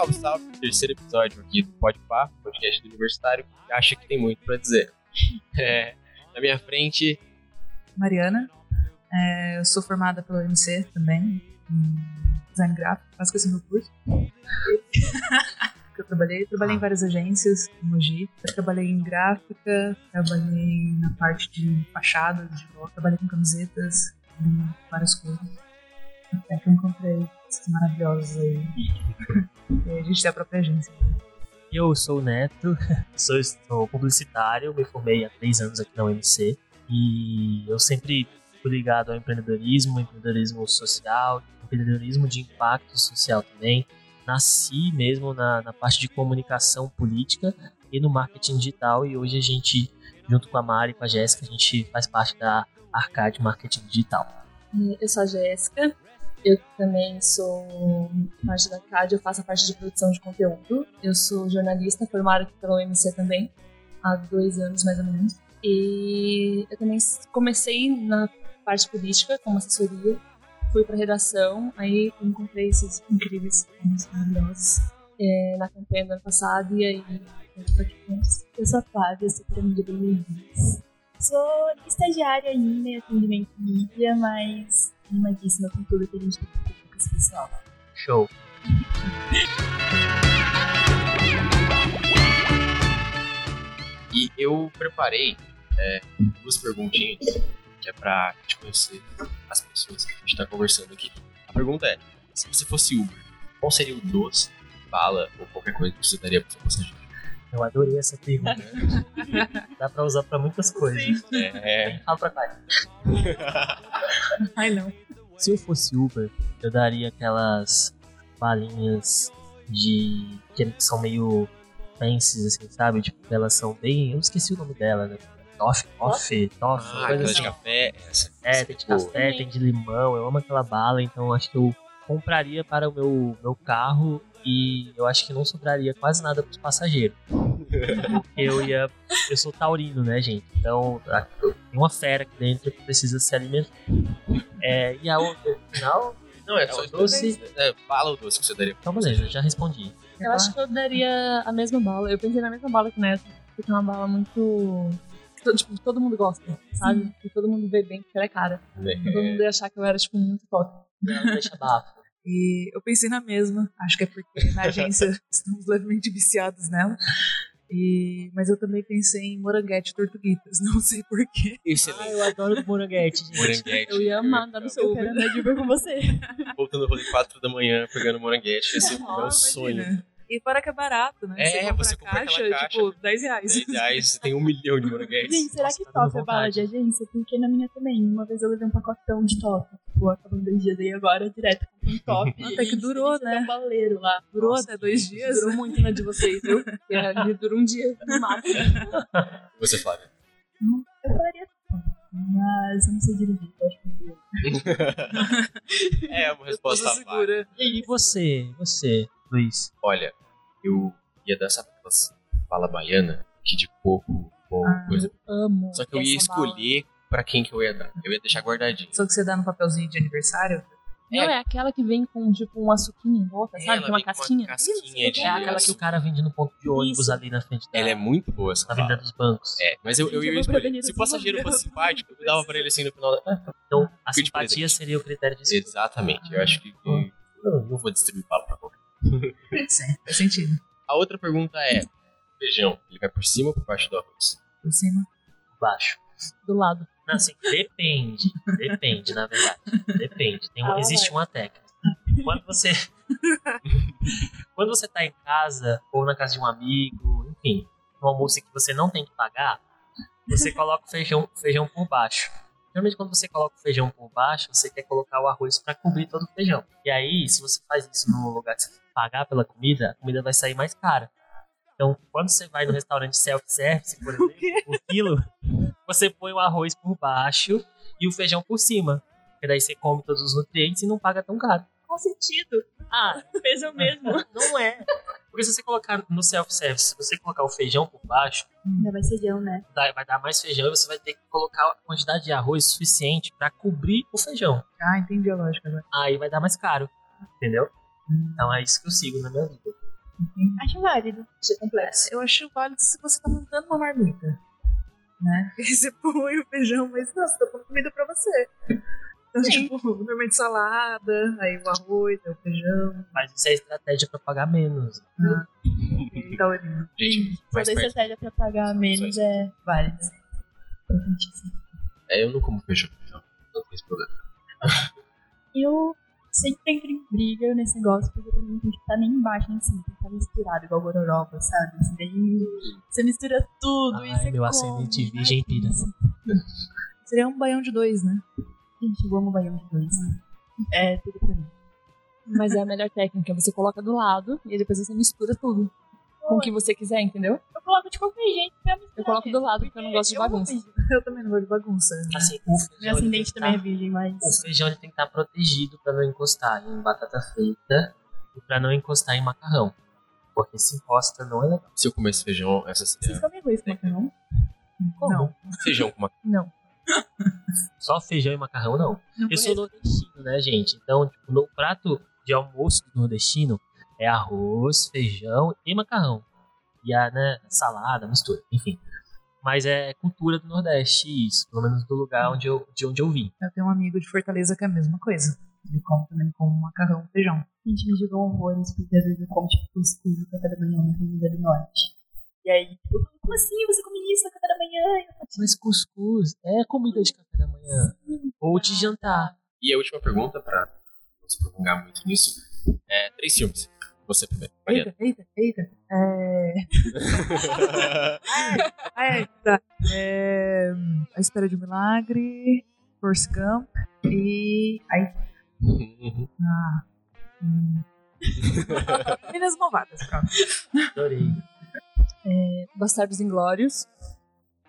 salve, salve. Terceiro episódio aqui do Podpah, podcast do Universitário. Acho que tem muito pra dizer. É, na minha frente, Mariana. É, eu sou formada pela UMC também, em design gráfico, quase que esse é meu curso. eu trabalhei, trabalhei em várias agências em Mogi. Eu trabalhei em gráfica, trabalhei na parte de fachadas, de trabalhei com camisetas, em várias coisas. Até que eu encontrei esses maravilhosos aí. e a gente tem a própria agência. Eu sou o Neto, sou, sou publicitário, me formei há três anos aqui na UMC e eu sempre fui ligado ao empreendedorismo, empreendedorismo social, empreendedorismo de impacto social também. Nasci mesmo na, na parte de comunicação política e no marketing digital e hoje a gente, junto com a Mari e com a Jéssica, a gente faz parte da Arcade Marketing Digital. Eu sou a Jéssica, eu também sou parte da CAD, eu faço a parte de produção de conteúdo. Eu sou jornalista, formada pela UMC também, há dois anos mais ou menos. E eu também comecei na parte política, como assessoria, fui para redação, aí encontrei esses incríveis maravilhosos é, na campanha do ano passado, e aí eu tô aqui com eles. Eu sou a Flávia, sou pirâmide. Sou estagiária ainda em atendimento mídia, mas animadíssima com tudo que a gente tem com esse pessoal. Show! e eu preparei é, duas perguntinhas que é pra te conhecer as pessoas que a gente tá conversando aqui. A pergunta é: se você fosse Uber, qual seria o doce, bala ou qualquer coisa que você daria pro seu passageiro? Eu adorei essa pergunta. Dá pra usar pra muitas coisas. É, Fala pra cá. Ai não. Se eu fosse Uber, eu daria aquelas balinhas de. que são meio fancies, assim, sabe? Tipo, elas são bem. Eu esqueci o nome dela, né? Toff, toff, toff, ah, coisa aquela assim. de café, essa. É, tem de café, tem de limão, eu amo aquela bala, então acho que eu compraria para o meu, meu carro e eu acho que não sobraria quase nada para os passageiros. Porque eu ia. Eu sou taurino, né, gente? Então tem uma fera aqui dentro que precisa se alimentar. É, e a outra, no final, Não, é É só o doce. É, bala ou doce que você daria então beleza, já respondi. Eu acho que eu daria a mesma bala. Eu pensei na mesma bala que o Neto, porque é uma bala muito. Tipo, todo mundo gosta, sabe? E todo mundo vê bem, porque ela é cara. passageiro? Todo mundo ia achar que eu era, tipo, muito top. Não deixa bafo. E eu pensei na mesma, acho que é porque na agência estamos levemente viciados nela. E, mas eu também pensei em moranguete e tortuguitas, não sei porquê. Ah, eu adoro moranguete, gente. Moranguete. Eu ia amar andar no seu Eu quero Uber. andar de Uber com você. Voltando ao rolê 4 da manhã, pegando moranguete. Esse é o meu Ah, sonho. E fora que é barato, né? É, compra você a compra caixa, aquela caixa. tipo, 10 reais. 10 reais, você tem um milhão de moranguetes. Gente, será Nossa, que tá top é bala de agência? Porque na minha também. Uma vez eu levei um pacotão de top. Tipo, acabando dois dias aí agora, direto com um top. Até que durou, né? tem um baleiro lá. Durou Nossa, até dois dias. Durou muito na de vocês, viu? Porque dura um dia no máximo. Você, Flávia. Eu falaria top, mas eu não sei dirigir. Eu acho que eu É uma resposta segura. E você, você, Luiz? Olha, eu ia dar essa bala baiana, que de coco ou Ah, coisa. Amo. Só que eu ia essa bala. escolher pra quem que eu ia dar. Eu ia deixar guardadinho. Só que você dá no papelzinho de aniversário. Não, é aquela que vem com, tipo, um açuquinho em volta, sabe? Ela Tem uma vem com casquinha. casquinha de É aquela que o cara vende no ponto de ônibus Isso. ali na frente da, Ela é muito boa essa na bala. dos Bancos. É, mas eu, eu eu ia escolher. Se o passageiro fosse simpático, eu dava pra ele assim no final da... Então, a simpatia seria o critério de escolha. Exatamente. Eu acho que... Hum. Eu não vou distribuir bala pra qualquer. Sim, faz sentido. A outra pergunta é... Feijão, ele vai por cima ou por baixo do arroz? Por cima. Baixo. Do lado. Não, assim, depende. Depende, na verdade. Depende. Tem uma- Ah, existe uma técnica. Quando você. quando você tá em casa, ou na casa de um amigo, enfim, um almoço que você não tem que pagar, você coloca o feijão, feijão por baixo. Geralmente, quando você coloca o feijão por baixo, você quer colocar o arroz pra cobrir todo o feijão. E aí, se você faz isso num lugar que você tem que pagar pela comida, a comida vai sair mais cara. Então, quando você vai no restaurante self-service, por exemplo, por quilo, você põe o arroz por baixo e o feijão por cima. Porque daí você come todos os nutrientes e não paga tão caro. Qual sentido? Ah, Fez o mesmo. não é. Porque se você colocar no self-service, se você colocar o feijão por baixo, Já vai ser feijão, né? vai dar mais feijão e você vai ter que colocar a quantidade de arroz suficiente pra cobrir o feijão. Ah, entendi a lógica agora. Aí vai dar mais caro. Entendeu? Então é isso que eu sigo na minha vida. Acho válido. Achei complexo. Eu acho válido se você tá montando uma marmita. Né? E você põe o feijão, mas não, você tá pondo comida pra você. Então, Sim. tipo, normalmente salada, aí o arroz, aí o feijão, Mas isso é estratégia pra pagar menos. e tal. ali. Gente, Toda mais perto. estratégia pra pagar menos é válida. É, eu não como feijão, então não tem esse problema. Eu sempre entro em briga nesse negócio, porque mim não tem que estar nem embaixo nem em cima, tem que estar misturado, igual gororoba, sabe? Assim, daí você mistura tudo e Ai, você meu come. ascendente virgem pira. Seria um baião de dois, né? Gente, eu amo baião de dois. É tudo pra mim. Mas é a melhor técnica. Você coloca do lado e depois você mistura tudo. Com o que você quiser, entendeu? Eu coloco de qualquer jeito pra misturar. Eu coloco do lado, porque eu não gosto de bagunça. Eu também não gosto de bagunça. né? Assim, o feijão, Meu ascendente tem que também é tá- virgem, mas. O feijão ele tem que estar protegido pra não encostar em batata frita e pra não encostar em macarrão. Porque se encosta não é legal. Se eu comesse feijão, essa Vocês seria comem arroz com macarrão? Não. feijão com uma. Não. Só feijão e macarrão não. Não Eu sou conheço. nordestino, né, gente? Então, tipo, no prato de almoço do nordestino é arroz, feijão e macarrão. E a, né, salada, mistura, enfim. Mas é cultura do Nordeste isso, pelo menos do lugar onde eu, de onde eu vim. Eu tenho um amigo de Fortaleza que é a mesma coisa. Ele come também com macarrão e feijão. gente me julgou horrores, porque às vezes eu como, tipo, cuscuz no café da manhã na comida do norte. E aí, tipo, eu falo, como assim você come isso no café da manhã? Mas cuscuz é comida de café da manhã. Ou de jantar. E a última pergunta, pra não se prolongar muito nisso, é três filmes. Você primeiro. Mariana. Eita, eita, eita. É. É, tá. É... A Espera de um Milagre, Force Gump e. Ai, ah. Hum. Meninas Malvadas, pronto. Adorei. Bastardos Inglórios,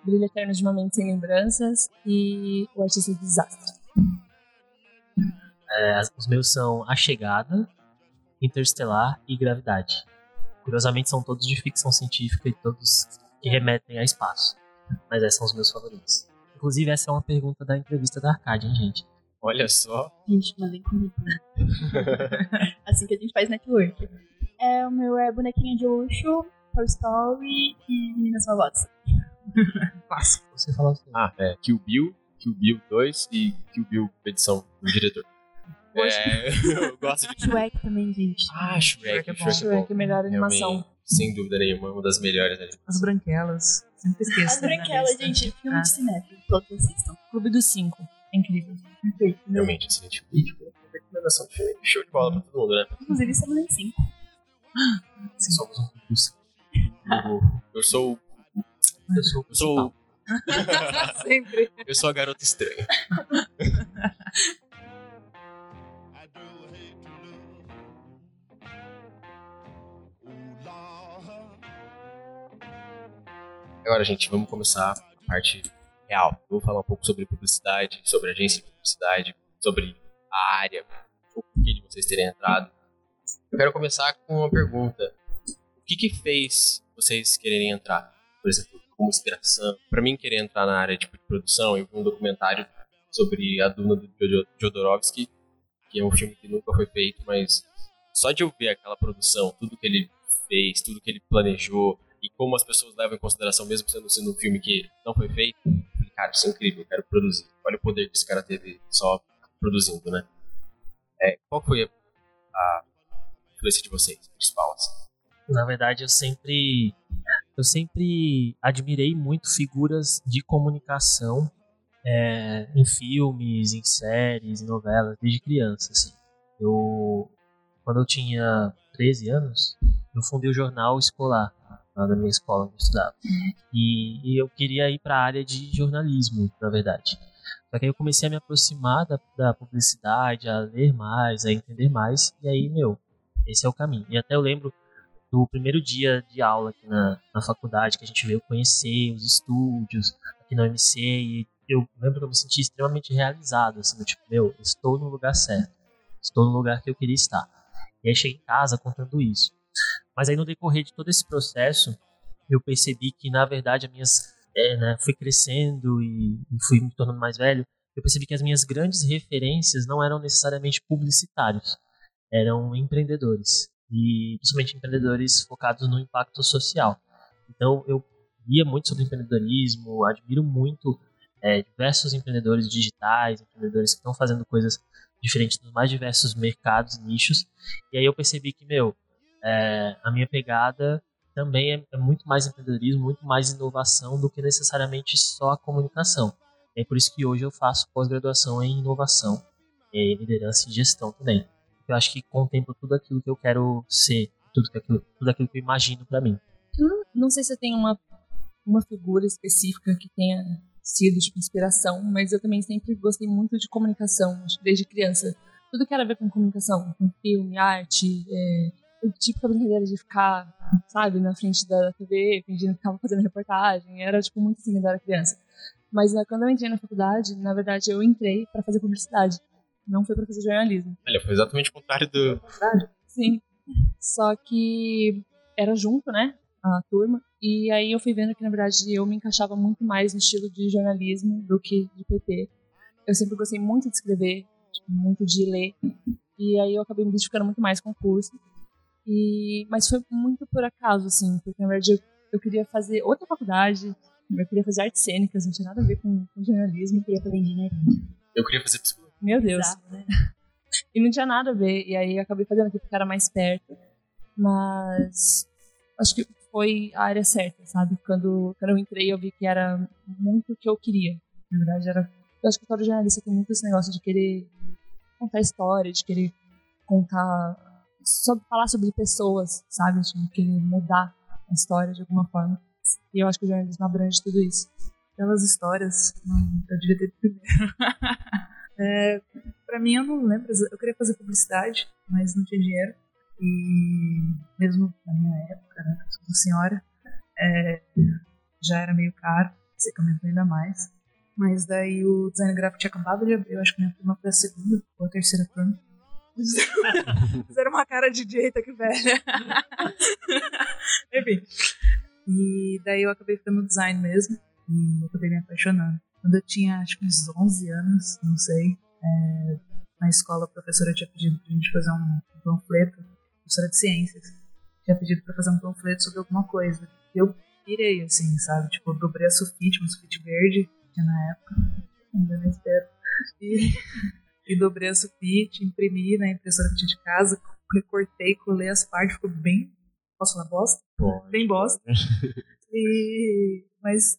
Brilho Eterno de uma Mente Sem Lembranças e O Artista do Desastre. É, os meus são A Chegada, Interestelar e Gravidade. Curiosamente, são todos de ficção científica e todos que remetem a espaço. Mas esses são os meus favoritos. Inclusive, essa é uma pergunta da entrevista da Arcade, hein, gente? Olha só. Gente, mandei currículo. assim que a gente faz network. É, o meu é Bonequinha de Luxo, Toy Story e Meninas Malvadas. Clássico. Você fala assim. Ah, é. Kill Bill, Kill Bill 2 e Kill Bill edição do diretor. É, eu gosto de. Shrek também, gente. Ah, Shrek. Shrek é bom. Shrek, Shrek é bom. melhor animação. Realmente, sem dúvida nenhuma, uma das melhores animações. As branquelas. Sempre esqueço. As minha Branquelas, gente, filme Ah. de cinéfilo. Todos assistam. Clube dos Cinco. É incrível. Perfeito. Realmente, excelente. Tipo, recomendação de filme. Show de bola pra todo mundo, né? Inclusive, estamos em 5. Somos um curso. Eu sou. Eu sou o Eu sou. Sempre. Eu sou a garota estranha. Agora, gente, vamos começar a parte real. Eu vou falar um pouco sobre publicidade, sobre agência de publicidade, sobre a área, o porquê de vocês terem entrado. Eu quero começar com uma pergunta. O que que fez vocês quererem entrar? Por exemplo, como inspiração. Pra mim, querer entrar na área tipo, de produção, eu vi um documentário sobre a Duna do Jod- Jodorowsky, que é um filme que nunca foi feito, mas só de eu ver aquela produção, tudo que ele fez, tudo que ele planejou e como as pessoas levam em consideração, mesmo sendo, sendo um filme que não foi feito, falei, cara, isso é incrível, eu quero produzir. Olha o poder que esse cara teve só produzindo, né? É, qual foi a, a influência de vocês, principal, assim? Na verdade, eu sempre eu sempre admirei muito figuras de comunicação é, em filmes, em séries, em novelas, desde criança, assim. Eu quando eu tinha 13 anos, eu fundei o jornal escolar lá na minha escola onde eu estudava. E, e eu queria ir para a área de jornalismo, na verdade. Só que aí eu comecei a me aproximar da, da publicidade, a ler mais, a entender mais, e aí, meu, esse é o caminho. E até eu lembro do primeiro dia de aula aqui na, na faculdade, que a gente veio conhecer os estúdios aqui na UMC, e eu lembro que eu me senti extremamente realizado, assim, tipo, meu, estou no lugar certo, estou no lugar que eu queria estar. E aí cheguei em casa contando isso. Mas aí no decorrer de todo esse processo, eu percebi que, na verdade, as minhas, é, né, fui crescendo e, e fui me tornando mais velho, eu percebi que as minhas grandes referências não eram necessariamente publicitários, eram empreendedores. E principalmente empreendedores focados no impacto social. Então eu lia muito sobre empreendedorismo, admiro muito é, diversos empreendedores digitais, empreendedores que estão fazendo coisas diferentes nos mais diversos mercados, nichos. E aí eu percebi que, meu, é, a minha pegada também é, é, muito mais empreendedorismo, muito mais inovação do que necessariamente só a comunicação. É por isso que hoje eu faço pós-graduação em inovação, em liderança e gestão também. Eu acho que contempla tudo aquilo que eu quero ser, tudo aquilo, tudo aquilo que eu imagino para mim. Não sei se tem uma, uma figura específica que tenha sido de inspiração, mas eu também sempre gostei muito de comunicação, desde criança. Tudo que era a ver com comunicação, com filme, arte, é, o típico brincadeira de ficar, sabe, na frente da TV, fingindo que estava fazendo reportagem, era tipo muito assim quando eu era criança. Mas né, quando eu entrei na faculdade, na verdade eu entrei para fazer publicidade, não foi para fazer jornalismo. Olha, foi exatamente o contrário do. Sim. Só que era junto, né? A turma. E aí eu fui vendo que, na verdade, eu me encaixava muito mais no estilo de jornalismo do que de PT. Eu sempre gostei muito de escrever, tipo, muito de ler. E aí eu acabei me identificando muito mais com o curso. E, mas foi muito por acaso, assim, porque na verdade eu, eu queria fazer outra faculdade, eu queria fazer artes cênicas, não tinha nada a ver com, com jornalismo, eu queria fazer engenharia. Eu queria fazer psicologia. Meu Deus. Exato, né? e não tinha nada a ver, e aí acabei fazendo aqui porque era mais perto. Mas acho que foi a área certa, sabe? Quando, quando eu entrei, eu vi que era muito o que eu queria. Na verdade, era. Eu acho que todo jornalista tem muito esse negócio de querer contar história, de querer contar. Sobre, falar sobre pessoas, sabe? De querer mudar a história de alguma forma. E eu acho que o jornalismo abrange tudo isso. Pelas histórias, hum, eu devia ter primeiro. é, pra mim, eu não lembro. Eu queria fazer publicidade, mas não tinha dinheiro. E mesmo na minha época, né, sou senhora, é, já era meio caro, você comentou ainda mais. Mas daí o design gráfico tinha acabado de abrir, eu acho que minha turma foi a segunda ou a terceira turma. Fizeram uma cara de direita que velha. Enfim. E daí eu acabei ficando no design mesmo. E acabei me apaixonando. Quando eu tinha acho que uns 11 anos, não sei, é, na escola a professora tinha pedido pra gente fazer um panfleto professora de ciências, tinha pedido para fazer um panfleto sobre alguma coisa. E eu pirei, assim, sabe? Tipo, eu dobrei a sulfite, um sulfite verde, que na época, ainda não espero. E, e dobrei a sulfite, imprimi na impressora que tinha de casa, recortei, colei as partes, ficou bem. Posso falar bosta? Pode. Bem bosta. E, mas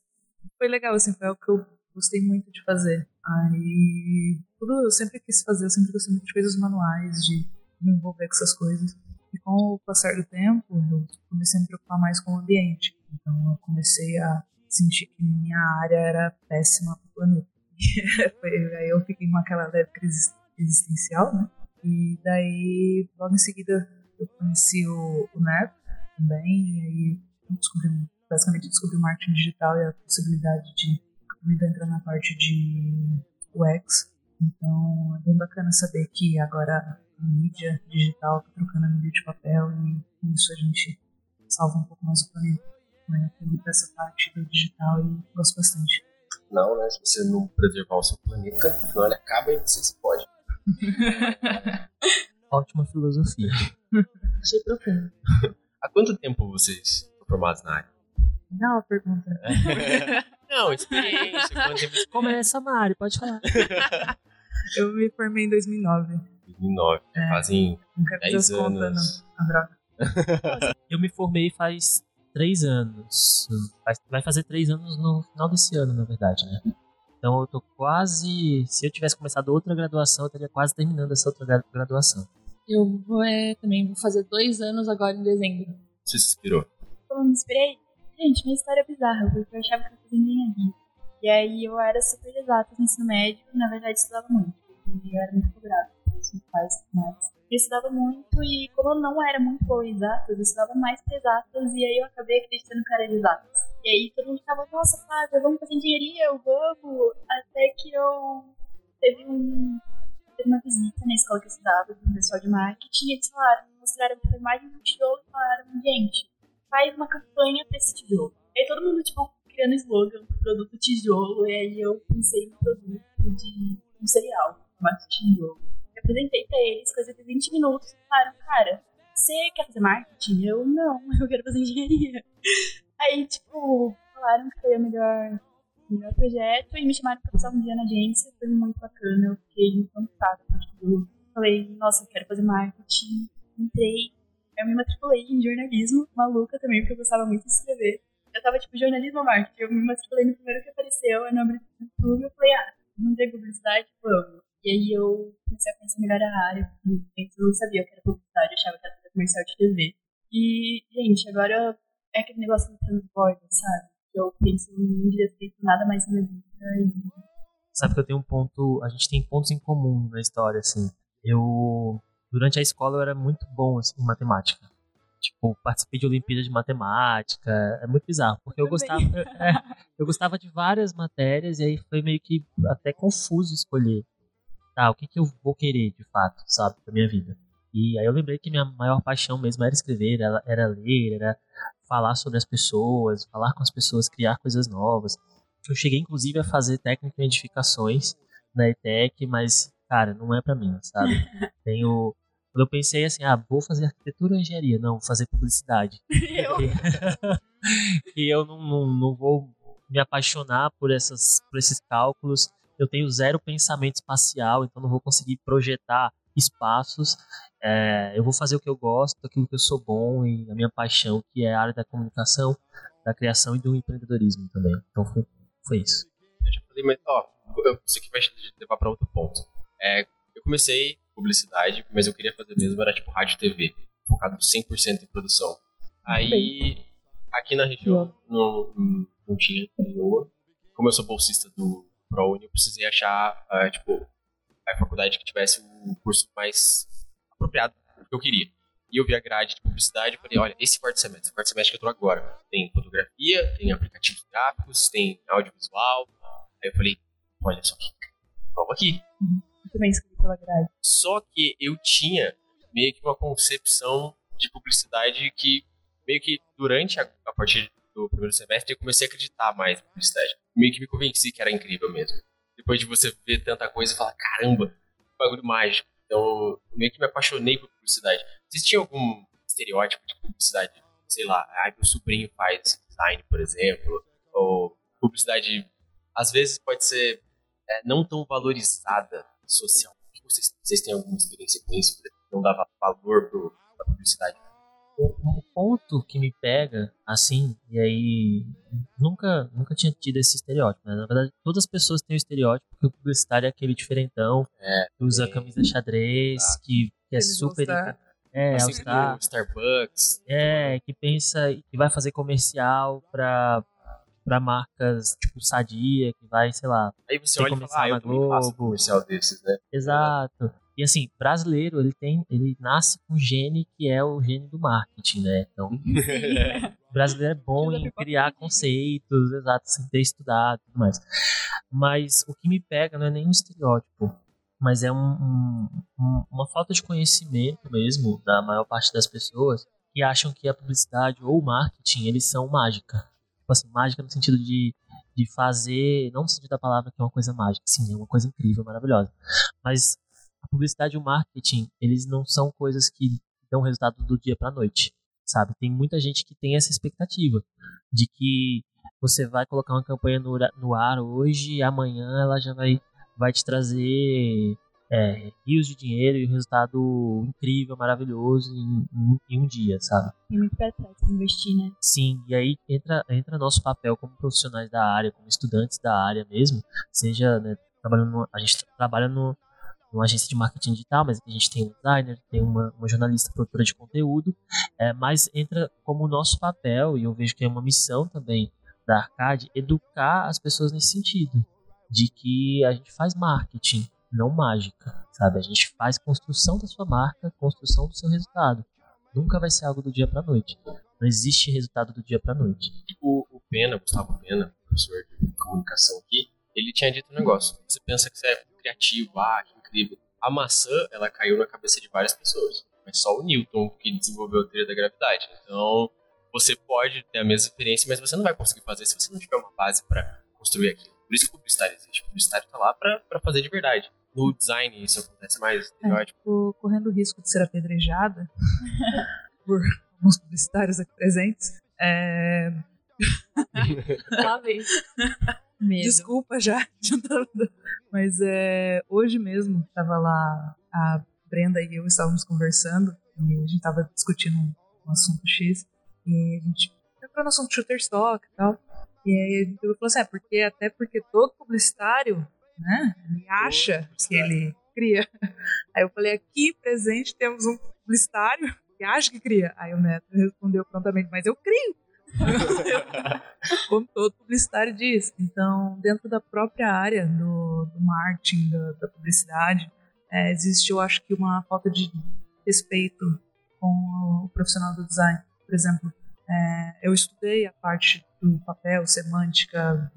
foi legal, assim, foi algo que eu gostei muito de fazer. Aí, tudo eu sempre quis fazer, eu sempre gostei muito de coisas manuais, de me envolver com essas coisas. E com o passar do tempo, eu comecei a me preocupar mais com o ambiente. Então eu comecei a sentir que minha área era péssima para o planeta. aí eu fiquei com aquela leve crise existencial, né? E daí, logo em seguida, eu conheci o, o também, e aí descobri, basicamente descobri o marketing digital e a possibilidade de também entrar na parte de UX. Então, é bem bacana saber que agora mídia digital, tá trocando a mídia de papel e com isso a gente salva um pouco mais o planeta. Né? Eu tenho essa parte do digital e gosto bastante. Não, né? Se você não preservar o seu planeta, afinal ele acaba e você se pode. Ótima filosofia. Achei profundo. Há quanto tempo vocês estão formados na área? Não, a pergunta. não, experiência. Começa, Mari, pode falar. Eu me formei em 2009. 2009. É. Fazem não quero 10 anos. Conta, não. droga. eu me formei faz três anos. Vai fazer três anos no final desse ano, na verdade, né? Então eu tô quase. Se eu tivesse começado outra graduação, eu estaria quase terminando essa outra graduação. Eu vou, é, também vou fazer dois anos agora em dezembro. Você se inspirou? Eu me inspirei. Gente, minha história é bizarra, porque eu achava que eu fazia engenharia. E aí eu era super exata no ensino médio, na verdade estudava muito. Eu era muito cobrada pelos meus pais mais. Eu estudava muito e como eu não era muito boa em exatas, eu estudava mais para exatas e aí eu acabei acreditando que era de exatas. E aí todo mundo ficava, nossa, Flávia, vamos fazer engenharia, eu vamos. Até que eu teve um teve uma visita na escola que eu estudava, do pessoal de marketing, e eles falaram, mostraram uma imagem do tijolo e falaram, gente, faz uma campanha pra esse tijolo. E aí todo mundo, tipo, criando slogan pro produto tijolo, e aí eu pensei no produto de um cereal, chamado tijolo. Eu apresentei pra eles, coisa de 20 minutos, e falaram, cara, você quer fazer marketing? Eu, não, eu quero fazer engenharia. Aí, tipo, falaram que foi o melhor, melhor projeto e me chamaram pra passar um dia na agência. Foi muito bacana, eu fiquei encantada com aquilo. Falei, nossa, eu quero fazer marketing. Entrei, eu me matriculei em jornalismo, maluca também, porque eu gostava muito de escrever. Eu tava, tipo, jornalismo marketing. Eu me matriculei no primeiro que apareceu, eu não abri YouTube, eu falei, ah, não tem publicidade, vamos. E aí eu comecei a conhecer melhor a área. Antes eu não sabia que era publicidade, eu achava que era comercial de TV. E, gente, agora é aquele negócio do transborda, sabe? Eu penso, não devia ter nada mais na vida. E... Sabe que eu tenho um ponto, a gente tem pontos em comum na história, assim. Eu, durante a escola, eu era muito bom assim, em matemática. Tipo, participei de Olimpíadas de Matemática. É muito bizarro, porque eu, eu gostava, é, eu gostava de várias matérias e aí foi meio que até confuso escolher. Tá, o que, que eu vou querer de fato, sabe, da minha vida. E aí eu lembrei que minha maior paixão mesmo era escrever, era, era ler, era falar sobre as pessoas, falar com as pessoas, criar coisas novas. Eu cheguei inclusive a fazer técnica em edificações na ETEC, mas, cara, não é para mim, sabe? Tenho quando eu pensei assim, ah, vou fazer arquitetura ou engenharia? Não, vou fazer publicidade. Eu. e eu não, não, não vou me apaixonar por, essas, por esses cálculos. Eu tenho zero pensamento espacial, então não vou conseguir projetar espaços. É, eu vou fazer o que eu gosto, aquilo que eu sou bom e a minha paixão, que é a área da comunicação, da criação e do empreendedorismo também. Então foi, foi isso. Eu já falei, mas ó, isso aqui vai levar para outro ponto. É, eu comecei publicidade, mas eu queria fazer mesmo era tipo rádio e TV, focado 100% em produção. Aí, aqui na região, não, não tinha nenhuma. Como eu sou bolsista do ProUni, eu precisei achar, uh, tipo, a faculdade que tivesse o curso mais apropriado do que eu queria. E eu vi a grade de publicidade e falei, olha, esse quarto semestre, quarto semestre que eu tô agora, tem fotografia, tem aplicativos gráficos, tem audiovisual. Aí eu falei, olha só vamos aqui. Uhum. Também escrevi pela grade. Só que eu tinha meio que uma concepção de publicidade que meio que durante a, a partir do primeiro semestre eu comecei a acreditar mais na publicidade. Meio que me convenci que era incrível mesmo depois de você ver tanta coisa e falar, caramba, que bagulho mágico. Então, meio que me apaixonei por publicidade. Existia algum estereótipo de publicidade? Sei lá, ah, meu sobrinho faz design, por exemplo, ou publicidade, às vezes pode ser é, não tão valorizada socialmente. Vocês, vocês têm alguma experiência com isso? Não dava valor para a publicidade? o, ponto que me pega, assim, e aí nunca, nunca tinha tido esse estereótipo, né? Na verdade, todas as pessoas têm o estereótipo que o publicitário é aquele diferentão, é, que usa camisa xadrez, ah. que, que é super... É, assim, Star, Starbucks. É, que pensa que vai fazer comercial pra, pra marcas tipo Sadia, que vai, sei lá. Aí você olha e fala, ah, eu Globo. faço comercial desses, né? Exato. E assim, brasileiro, ele tem, ele nasce com um gene que é o gene do marketing, né? Então, brasileiro é bom em criar conceitos, exato, sem ter estudado e tudo mais. Mas o que me pega não é nem um estereótipo, mas é um, um, uma falta de conhecimento mesmo da maior parte das pessoas que acham que a publicidade ou o marketing, eles são mágica. Assim, mágica no sentido de de fazer, não no sentido da palavra que é uma coisa mágica, sim, é uma coisa incrível, maravilhosa, mas a publicidade e o marketing, eles não são coisas que dão resultado do dia para noite, sabe? Tem muita gente que tem essa expectativa de que você vai colocar uma campanha no, no ar hoje e amanhã ela já vai, vai te trazer é, rios de dinheiro e um resultado incrível, maravilhoso em, em, em um dia, sabe? Tem muito trás investir, né? Sim, e aí entra, entra nosso papel como profissionais da área, como estudantes da área mesmo, seja né, trabalhando, a gente trabalha no, uma agência de marketing digital, mas a gente tem um designer, tem uma, uma jornalista produtora de conteúdo, é, mas entra como nosso papel, e eu vejo que é uma missão também da Arcade, educar as pessoas nesse sentido, de que a gente faz marketing, não mágica, sabe? A gente faz construção da sua marca, construção do seu resultado. Nunca vai ser algo do dia para noite. Não existe resultado do dia para noite. O, o Pena, Gustavo Pena, professor de comunicação aqui, ele tinha dito um negócio. Você pensa que você é criativo, ah, que incrível. A maçã, ela caiu na cabeça de várias pessoas. Mas só o Newton que desenvolveu a teoria da gravidade. Então, você pode ter a mesma experiência, mas você não vai conseguir fazer se você não tiver uma base para construir aquilo. Por isso que o publicitário existe. O publicitário está lá para fazer de verdade. No design isso acontece mais? É, tipo, correndo o risco de ser apedrejada por alguns publicitários aqui presentes. É. Medo. Desculpa já, adiantando. Mas é, hoje mesmo, tava lá, a Brenda e eu estávamos conversando e a gente tava discutindo um, assunto X e a gente entrou no assunto Shutterstock e tal. E aí a gente falou assim, é porque, até porque todo publicitário, né, ele acha que ele cria. Aí eu falei, aqui presente temos um publicitário que acha que cria. Aí o Neto respondeu prontamente, mas eu crio. Como todo publicitário diz. Então, dentro da própria área do, do marketing, da, da publicidade, é, existe, eu acho que, uma falta de respeito com o profissional do design. Por exemplo, é, eu estudei a parte do papel, semântica,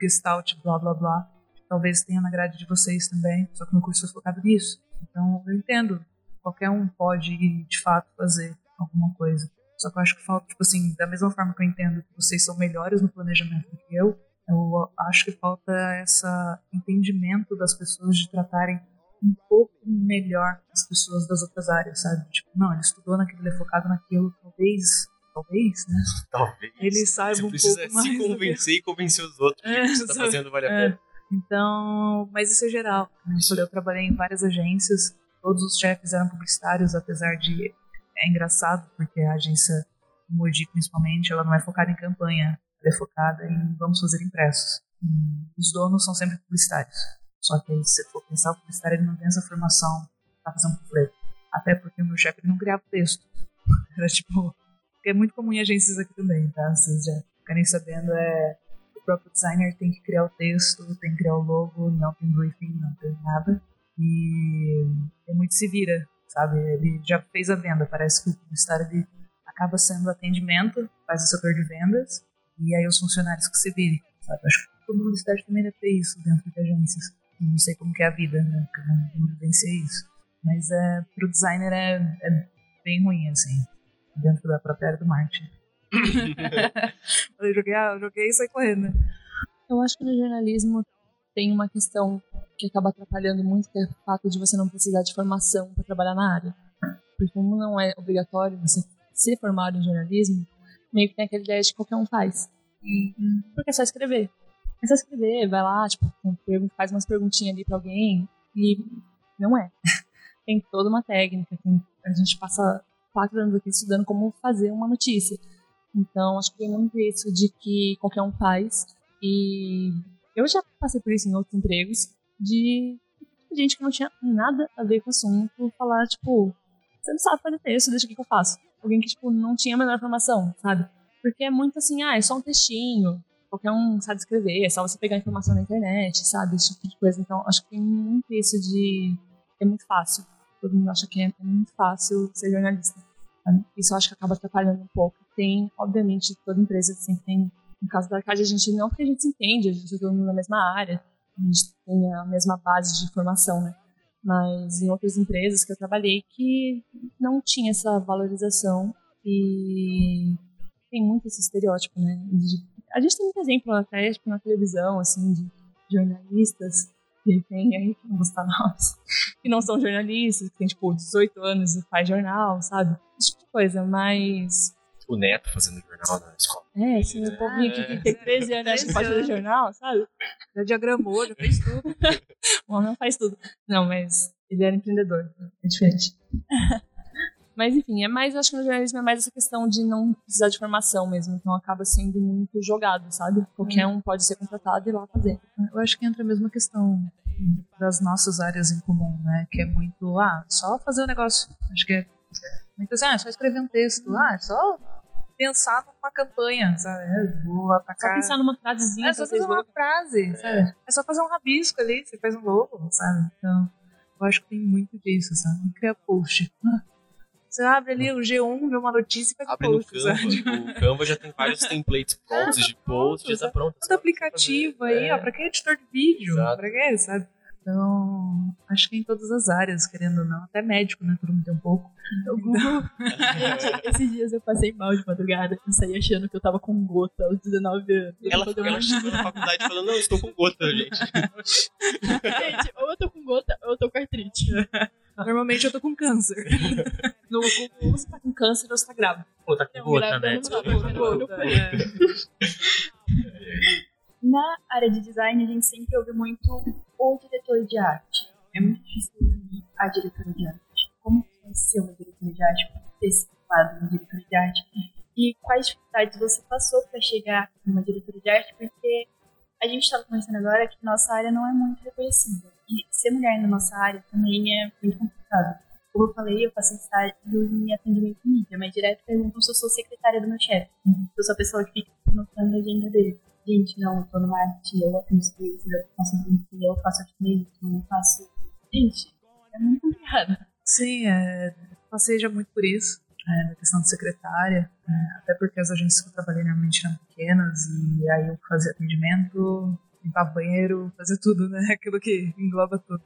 gestalt, blá blá blá. Talvez tenha na grade de vocês também, só que meu curso foi focado nisso. Então, eu entendo. Qualquer um pode, de fato, fazer alguma coisa. Só que eu acho que falta, tipo assim, da mesma forma que eu entendo que vocês são melhores no planejamento do que eu, eu acho que falta esse entendimento das pessoas de tratarem um pouco melhor as pessoas das outras áreas, sabe? Tipo, não, ele estudou naquilo, ele é focado naquilo, talvez, talvez, né? Talvez. Ele saiba Você um precisa pouco mais. se do que- convencer e convencer os outros de que É, o que você tá sabe? fazendo vale a É. pena. Então, mas isso é geral. Eu trabalhei em várias agências, todos os chefes eram publicitários, apesar de. É engraçado, porque a agência Moji, principalmente, ela não é focada em campanha, ela é focada em vamos fazer impressos. Os donos são sempre publicitários. Só que aí, se você for pensar, o publicitário ele não tem essa formação para fazer um panfleto. Até porque o meu chefe não criava texto. Era tipo. Que é muito comum em agências aqui também, tá? Vocês já ficarem sabendo, é próprio designer tem que criar o texto, tem que criar o logo, não tem briefing, não tem nada. E é muito se vira, sabe? Ele já fez a venda, parece que o publicitário ele acaba sendo atendimento, faz o setor de vendas, e aí os funcionários que se virem, sabe? Acho que todo publicitário também deve ter isso dentro de agências. Não sei como que é a vida, né? Eu não, não vivenciei isso. Mas é, pro designer é, é bem ruim, assim, dentro da própria área do marketing. eu joguei, ah, joguei e saí correndo. Eu acho que no jornalismo tem uma questão que acaba atrapalhando muito, que é o fato de você não precisar de formação para trabalhar na área. Porque como não é obrigatório você ser formado em jornalismo, meio que tem aquela ideia de que qualquer um faz. Porque é só escrever. É só escrever, vai lá, tipo, faz umas perguntinhas ali pra alguém e não é. tem toda uma técnica, tem- a gente passa quatro anos aqui estudando como fazer uma notícia. Então, acho que tem muito isso de que qualquer um faz. E eu já passei por isso em outros empregos, de gente que não tinha nada a ver com o assunto falar, tipo, você não sabe fazer texto, deixa o que eu faço. Alguém que, tipo, não tinha a menor formação, sabe? Porque é muito assim, ah, é só um textinho, qualquer um sabe escrever, é só você pegar informação na internet, sabe? Esse tipo de coisa. Então, acho que tem muito isso de. É muito fácil. Todo mundo acha que é, é muito fácil ser jornalista. Sabe? Isso acho que acaba atrapalhando um pouco. Tem, obviamente, toda empresa sempre tem. No caso da Arcade, a gente não porque a gente se entende, a gente é todo mundo na mesma área, a gente tem a mesma base de formação, né? Mas em outras empresas que eu trabalhei que não tinha essa valorização e tem muito esse estereótipo, né? De- a gente tem muito exemplo até tipo, na televisão, assim, de jornalistas que tem aí, não vou citar que não são jornalistas, que tem, tipo, 18 anos e faz jornal, sabe? Esse tipo de coisa, mas... O neto fazendo jornal na escola. É, esse meu povinho aqui que tem 13 anos, acha que pode fazer jornal, sabe? Já diagramou, já fez tudo. O homem não faz tudo. Não, mas ele era empreendedor. É diferente. mas enfim, é mais, acho que no jornalismo é mais essa questão de não precisar de formação mesmo. Então acaba sendo muito jogado, sabe? Qualquer um pode ser contratado e ir lá fazer. Eu acho que entra a mesma questão das nossas áreas em comum, né? Que é muito, ah, só fazer o negócio. Acho que é muito assim, ah, é só escrever um texto, ah, é só pensar numa campanha, sabe? É, vou Só atacar. pensar numa frasezinha É só fazer uma loucos. frase, sabe? É só fazer um rabisco ali, você faz um logo, sabe? Então, eu acho que tem muito disso, sabe? Não cria post. Ah, Você abre ali o G1, vê uma notícia e faz Abre no post, Canva. sabe? O Canva já tem vários templates prontos de post, já tá pronto. Todo aplicativo aí, É. ó, pra que editor de vídeo? Exato. Pra que, sabe? Então, Acho que em todas as áreas, querendo ou não. Até médico, né? Todo mundo tem um pouco. O Google. Gente, esses dias eu passei mal de madrugada. Eu saí achando que eu tava com gota aos 19 anos. Ela, ela chegou na faculdade falando, não, eu estou com gota, gente. Gente, ou eu tô com gota ou eu tô com artrite. Normalmente eu tô com câncer. No Google, você tá com câncer ou você tá grávida. Pô, tá com gota, né? tá, É. Na área de design, a gente sempre ouve muito o diretor de arte. É muito difícil ouvir a diretora de arte. Como é ser uma diretora de arte? Como ter esse quadro uma diretora de arte? E quais dificuldades você passou para chegar numa diretora de arte? Porque a gente estava conversando agora que nossa área não é muito reconhecida. E ser mulher na nossa área também é muito complicado. Como eu falei, eu faço estágio em atendimento mídia, mas direto perguntam se eu sou secretária do meu chefe. Eu sou a pessoa que fica anotando a agenda dele. Gente, não, eu tô no marketing, eu atendo os clientes, eu faço briefing, eu faço atendimento, eu faço... Gente, é muito complicado. Sim, é, passeja muito por isso, é, na questão de secretária, é, até porque as agências que eu trabalhei normalmente eram pequenas e aí eu fazia atendimento, limpava banheiro, fazia tudo, né? Aquilo que engloba tudo.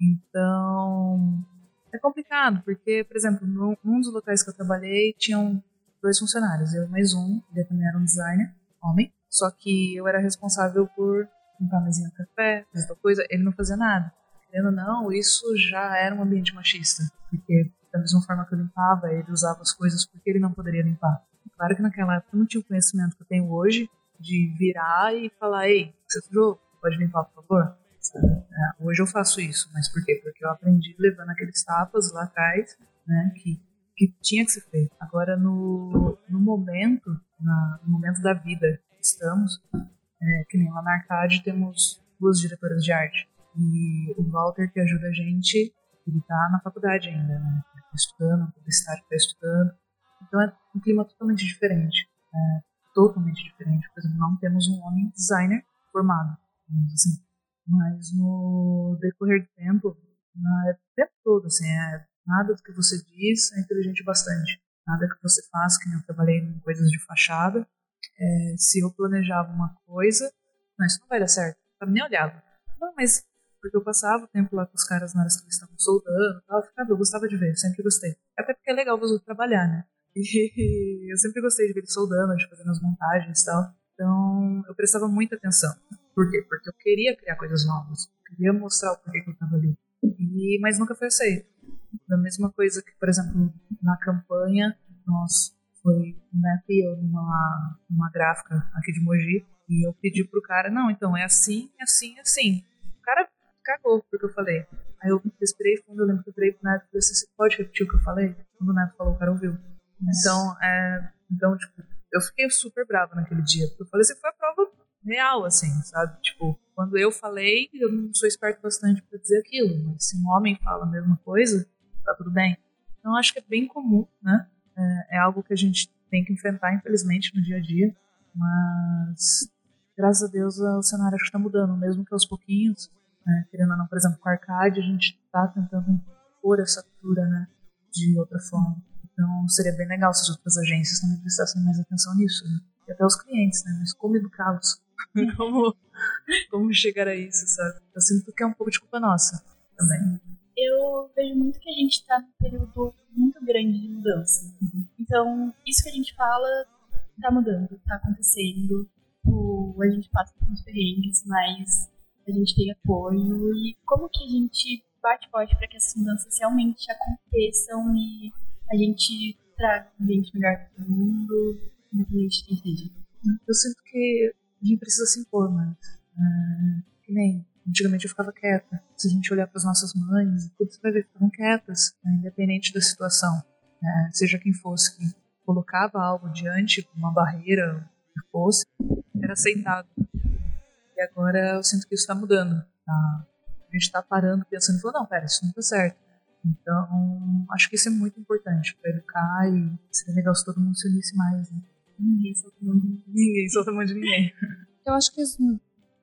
Então, é complicado, porque, por exemplo, num, dos locais que eu trabalhei tinham dois funcionários, eu mais um, ele também era um designer, homem, só que eu era responsável por limpar a mesinha do café, fazer tal coisa, ele não fazia nada querendo ou não, isso já era um ambiente machista. Porque, da mesma forma que eu limpava, ele usava as coisas porque ele não poderia limpar. Claro que naquela época eu não tinha o conhecimento que eu tenho hoje de virar e falar: ei, você sujou? Pode limpar, por favor? É, hoje eu faço isso, mas por quê? Porque eu aprendi levando aqueles tapas lá atrás, né, que, que tinha que ser feito. Agora, no, no momento, na, no momento da vida que estamos, é, que nem lá na Arcade temos duas diretoras de arte. E o Walter, que ajuda a gente, ele tá na faculdade ainda, né? Tá estudando, o publicitário tá estudando. Então é um clima totalmente diferente. É, totalmente diferente. Por exemplo, não temos um homem designer formado, digamos assim. Mas no decorrer do tempo, na, o tempo todo, assim, é, nada do que você diz é inteligente bastante. Nada que você faz, que nem eu trabalhei em coisas de fachada. É, se eu planejava uma coisa, não, isso não vai dar certo. Eu nem olhava. Não, mas porque eu passava o tempo lá com os caras na hora que eles estavam soldando. Eu, ficava, eu gostava de ver, sempre gostei. Até porque é legal você trabalhar, né? E eu sempre gostei de ver eles soldando, de fazer as montagens e tal. Então eu prestava muita atenção. Por quê? Porque eu queria criar coisas novas. Eu queria mostrar o porquê que eu estava ali. E, mas nunca foi aceito. Da mesma coisa que, por exemplo, na campanha, nós foi o Neto e eu numa, numa gráfica aqui de Mogi. E eu pedi pro cara, não, então é assim, é assim, é assim. O cara cagou porque eu falei. Aí eu respirei fundo, eu lembro que eu falei pro Neto, falei assim, você pode repetir o que eu falei? Quando o Neto falou, o cara ouviu. Então, é, então tipo, eu fiquei super brava naquele dia, porque eu falei assim, foi a prova real, assim, sabe? Tipo, quando eu falei, eu não sou esperto bastante pra dizer aquilo, mas se um homem fala a mesma coisa, tá tudo bem. Então, acho que é bem comum, né? É, é algo que a gente tem que enfrentar, infelizmente, no dia a dia, mas graças a Deus o cenário acho que tá mudando, mesmo que aos pouquinhos, né? querendo ou não, por exemplo, com o arcade, a gente tá tentando pôr essa cultura, né, de outra forma. Então seria bem legal se as outras agências também prestassem mais atenção nisso, né? E até os clientes, né? Mas como educá-los? como, como chegar a isso, sabe? Eu sinto que é um pouco de culpa nossa também. Eu vejo muito que a gente está num período muito grande de mudança. Então, isso que a gente fala tá mudando, tá acontecendo. O, a gente passa por uns perrengues, mas a gente tem apoio. E como que a gente bate forte para que essas mudanças realmente aconteçam e a gente traga um ambiente melhor para todo mundo, independente de quem seja? Eu sinto que gente precisa se impor mais. É, que nem antigamente eu ficava quieta. Se a gente olhar para as nossas mães, tudo você vai ver que quietas, né, independente da situação. É, seja quem fosse que colocava algo diante, uma barreira, que fosse, era aceitado. E agora eu sinto que isso está mudando. Tá? A gente está parando, pensando, falando, não, pera, isso não está certo. Então, acho que isso é muito importante para educar e seria legal se todo mundo se unisse mais. Né? Ninguém solta mão de ninguém. Ninguém solta mão de ninguém. Eu acho que assim,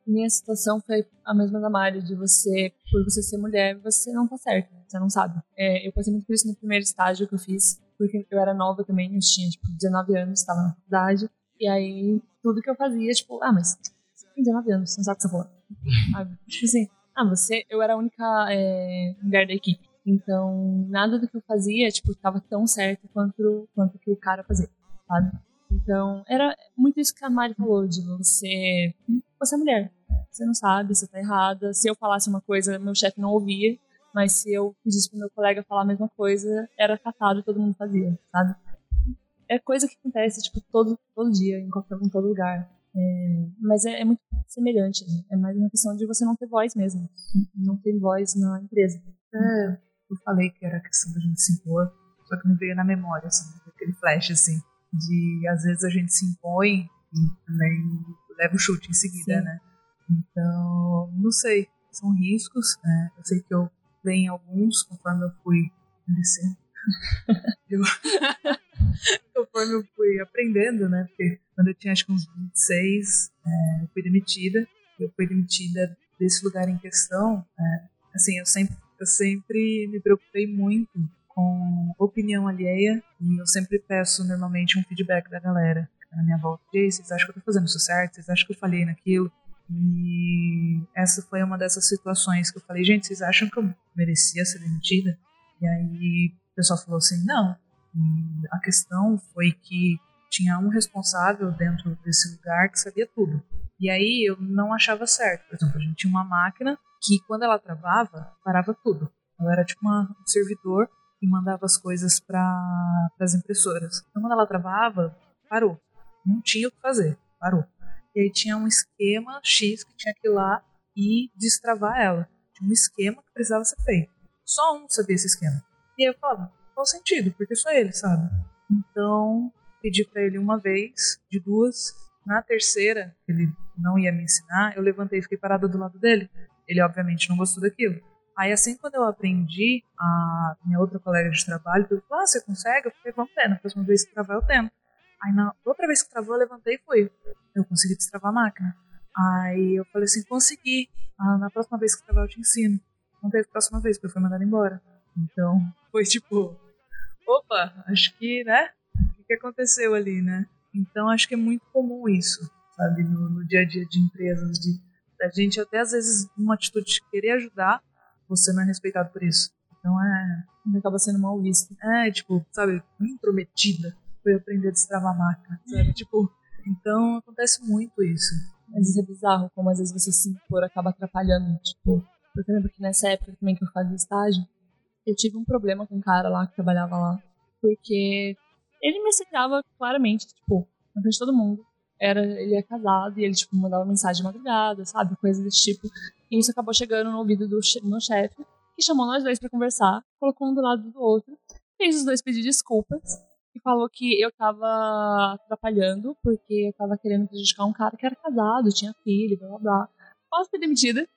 minha situação foi a mesma da Mari, de você, por você ser mulher, você não tá certo, você não sabe. É, eu passei muito por isso no primeiro estágio que eu fiz, porque eu era nova também, eu tinha, tipo, 19 anos, estava na faculdade, e aí tudo que eu fazia, tipo, ah, mas tem 19 anos, você não sabe o que você? Tipo assim, ah, você, eu era a única é, mulher da equipe. Então, nada do que eu fazia, tipo, tava tão certo quanto, quanto que o cara fazia, sabe? Então, era muito isso que a Mari falou, de você... Você é mulher, você não sabe, você tá errada. Se eu falasse uma coisa, meu chefe não ouvia, mas se eu pedisse pro meu colega falar a mesma coisa, era catado e todo mundo fazia, sabe? É coisa que acontece, tipo, todo, todo dia, em, qualquer, em todo lugar. É, mas é, é, muito semelhante, né? É mais uma questão de você não ter voz mesmo. Não ter voz na empresa. É, eu falei que era a questão da gente se impor, só que me veio na memória, assim, aquele flash, assim, de às vezes a gente se impõe e também leva o chute em seguida, Sim. né? Então, não sei, são riscos, né? Eu sei que eu venho alguns conforme eu fui crescendo. eu, conforme eu fui aprendendo, né? Porque quando eu tinha acho que uns 26, é, eu fui demitida. Eu fui demitida desse lugar em questão. É, assim, eu sempre, eu sempre me preocupei muito com opinião alheia e eu sempre peço normalmente um feedback da galera na minha volta. E vocês acham que eu tô fazendo isso certo? Vocês acham que eu falhei naquilo? E essa foi uma dessas situações que eu falei, gente, vocês acham que eu merecia ser demitida? E aí o pessoal falou assim, não. E a questão foi que tinha um responsável dentro desse lugar que sabia tudo. E aí eu não achava certo. Por exemplo, a gente tinha uma máquina que quando ela travava, parava tudo. Ela era tipo uma, um servidor que mandava as coisas para as impressoras. Então quando ela travava, parou. Não tinha o que fazer, parou. E aí tinha um esquema X que tinha que ir lá e destravar ela. Tinha um esquema que precisava ser feito. Só um sabia esse esquema. E aí eu falava, qual sentido? Porque só ele sabe. Então, pedi para ele uma vez, de duas. Na terceira, ele não ia me ensinar, eu levantei e fiquei parada do lado dele. Ele, obviamente, não gostou daquilo. Aí, assim, quando eu aprendi, a minha outra colega de trabalho falou: Ah, você consegue? Eu falei: Vamos ver, na próxima vez que travar eu tento. Aí na outra vez que travou, eu levantei e fui. Eu consegui destravar a máquina. Aí eu falei assim, consegui. Ah, na próxima vez que travar eu te ensino. Não teve próxima vez, porque eu fui mandado embora. Então, foi tipo, opa, acho que, né? O que aconteceu ali, né? Então, acho que é muito comum isso, sabe? No, no dia a dia de empresas, de a gente até às vezes, numa atitude de querer ajudar, você não é respeitado por isso. Então é. Acaba sendo mal visto. É, tipo, sabe, intrometida foi aprender a destravar a máquina, sabe? Tipo, então acontece muito isso. Mas isso é bizarro, como às vezes você se impor acaba atrapalhando. Tipo, eu lembro que nessa época também que eu fazia estágio, eu tive um problema com um cara lá que trabalhava lá, porque ele me assediava claramente, tipo, na frente de todo mundo. Era, ele é casado e ele, tipo, mandava mensagem de madrugada, sabe? Coisa desse tipo. E isso acabou chegando no ouvido do meu chefe, que chamou nós dois para conversar, colocou um do lado do outro, fez os dois pedir desculpas e falou que eu tava atrapalhando porque eu tava querendo prejudicar um cara que era casado, tinha filho, blá blá blá. Quase fui demitida.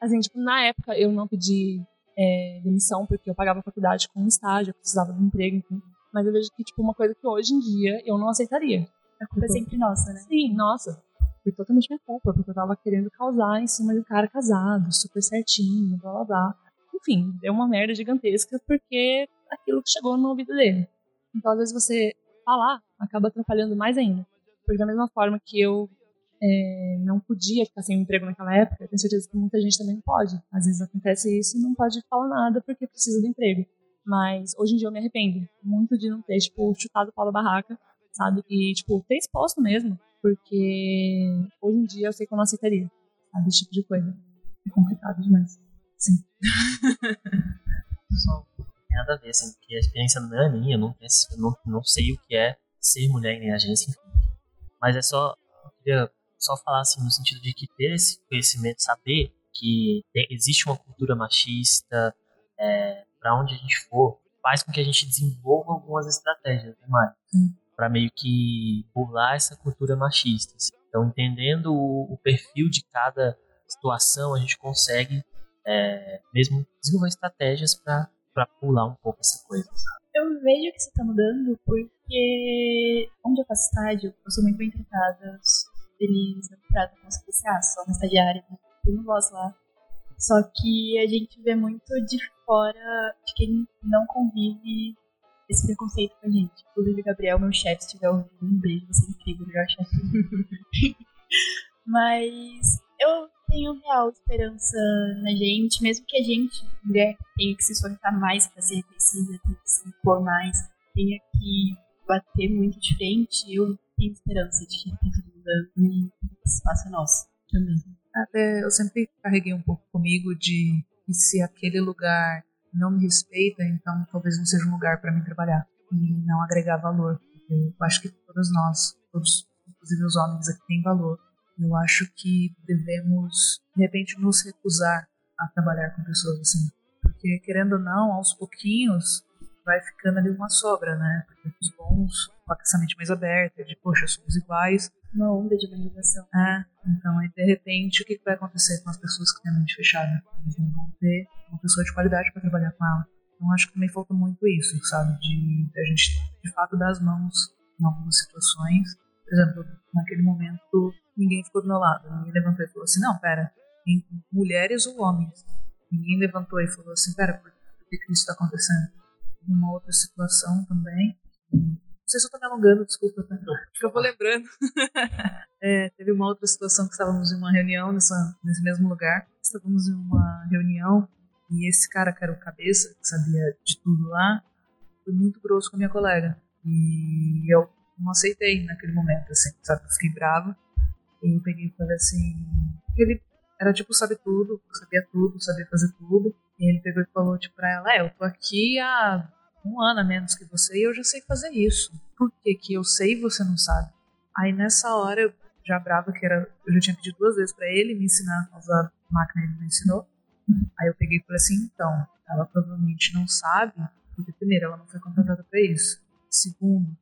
Assim, tipo, na época eu não pedi é, demissão porque eu pagava a faculdade com um estágio, eu precisava de um emprego, enfim. Mas eu vejo que, tipo, uma coisa que hoje em dia eu não aceitaria. A culpa é sempre nossa, né? Sim, nossa. Foi totalmente minha culpa, porque eu tava querendo causar em cima de um cara casado, super certinho, blá blá blá. Enfim, deu uma merda gigantesca porque aquilo que chegou no ouvido dele. Então, às vezes, você falar acaba atrapalhando mais ainda. Porque, da mesma forma que eu é, não podia ficar sem um emprego naquela época, eu tenho certeza que muita gente também não pode. Às vezes acontece isso e não pode falar nada porque precisa do emprego. Mas hoje em dia eu me arrependo muito de não ter, tipo, chutado o pau da barraca, sabe? E, tipo, ter exposto mesmo. Porque hoje em dia eu sei que eu não aceitaria, sabe? Esse tipo de coisa. É complicado demais. Sim. Só nada a ver, assim, porque a experiência não é minha, eu não, não, não sei o que é ser mulher em agência, enfim. Mas é só, eu queria só falar assim, no sentido de que ter esse conhecimento, saber que existe uma cultura machista, é, para onde a gente for, faz com que a gente desenvolva algumas estratégias, né, Mari? Para meio que burlar essa cultura machista. Assim. Então, entendendo o, o, perfil de cada situação, a gente consegue é, mesmo desenvolver estratégias para pular um pouco essa coisa? Eu vejo que você tá mudando porque onde eu faço estágio, eu sou muito bem tratada, eles me tratam como se fosse, ah, só uma estagiária, né? eu não gosto lá. Só que a gente vê muito de fora de quem não convive esse preconceito com a gente. Inclusive, Gabriel, meu chefe, se tiver ouvindo, um beijo, você é incrível, melhor chefe. Mas eu tenho real esperança na gente, mesmo que a gente, mulher, tenha que se esforçar mais para ser reconhecida, tenha que se impor mais, tenha que bater muito de frente, eu tenho esperança de que tudo mudando e espaço é nosso também. Até eu sempre carreguei um pouco comigo de se aquele lugar não me respeita, então talvez não seja um lugar para mim trabalhar e não agregar valor. Eu acho que todos nós, todos, inclusive os homens aqui, têm valor. Eu acho que devemos, de repente, nos recusar a trabalhar com pessoas assim. Porque, querendo ou não, aos pouquinhos, vai ficando ali uma sobra, né? Porque os bons, com essa mente mais aberta, de, poxa, somos iguais. Uma onda de valorização. É, então, aí, de repente, o que vai acontecer com as pessoas que têm a mente fechada? Eles não vão ter uma pessoa de qualidade para trabalhar com ela. Então, acho que também falta muito isso, sabe? De, de a gente, de fato, dar as mãos em algumas situações. Por exemplo, naquele momento, ninguém ficou do meu lado. Ninguém levantou e falou assim: não, pera, mulheres ou homens? Ninguém levantou e falou assim: pera, por que, que isso está acontecendo? Numa outra situação também. Não sei se eu tô me alongando, desculpa, tá? Porque eu vou lembrando. é, teve uma outra situação que estávamos em uma reunião nessa, nesse mesmo lugar. Estávamos em uma reunião e esse cara que era o cabeça, que sabia de tudo lá, foi muito grosso com a minha colega. E eu não aceitei naquele momento, assim, sabe? Eu fiquei brava. E eu peguei e falei assim. Ele era tipo, sabe tudo, sabia tudo, sabia fazer tudo. E ele pegou e falou, tipo, pra ela: É, eu tô aqui há um ano a menos que você e eu já sei fazer isso. Por que, que eu sei e você não sabe? Aí nessa hora, eu já brava, que era, eu já tinha pedido duas vezes para ele me ensinar a usar a máquina, ele me ensinou. Aí eu peguei e falei assim: então, ela provavelmente não sabe, porque primeiro, ela não foi contratada para isso. Segundo,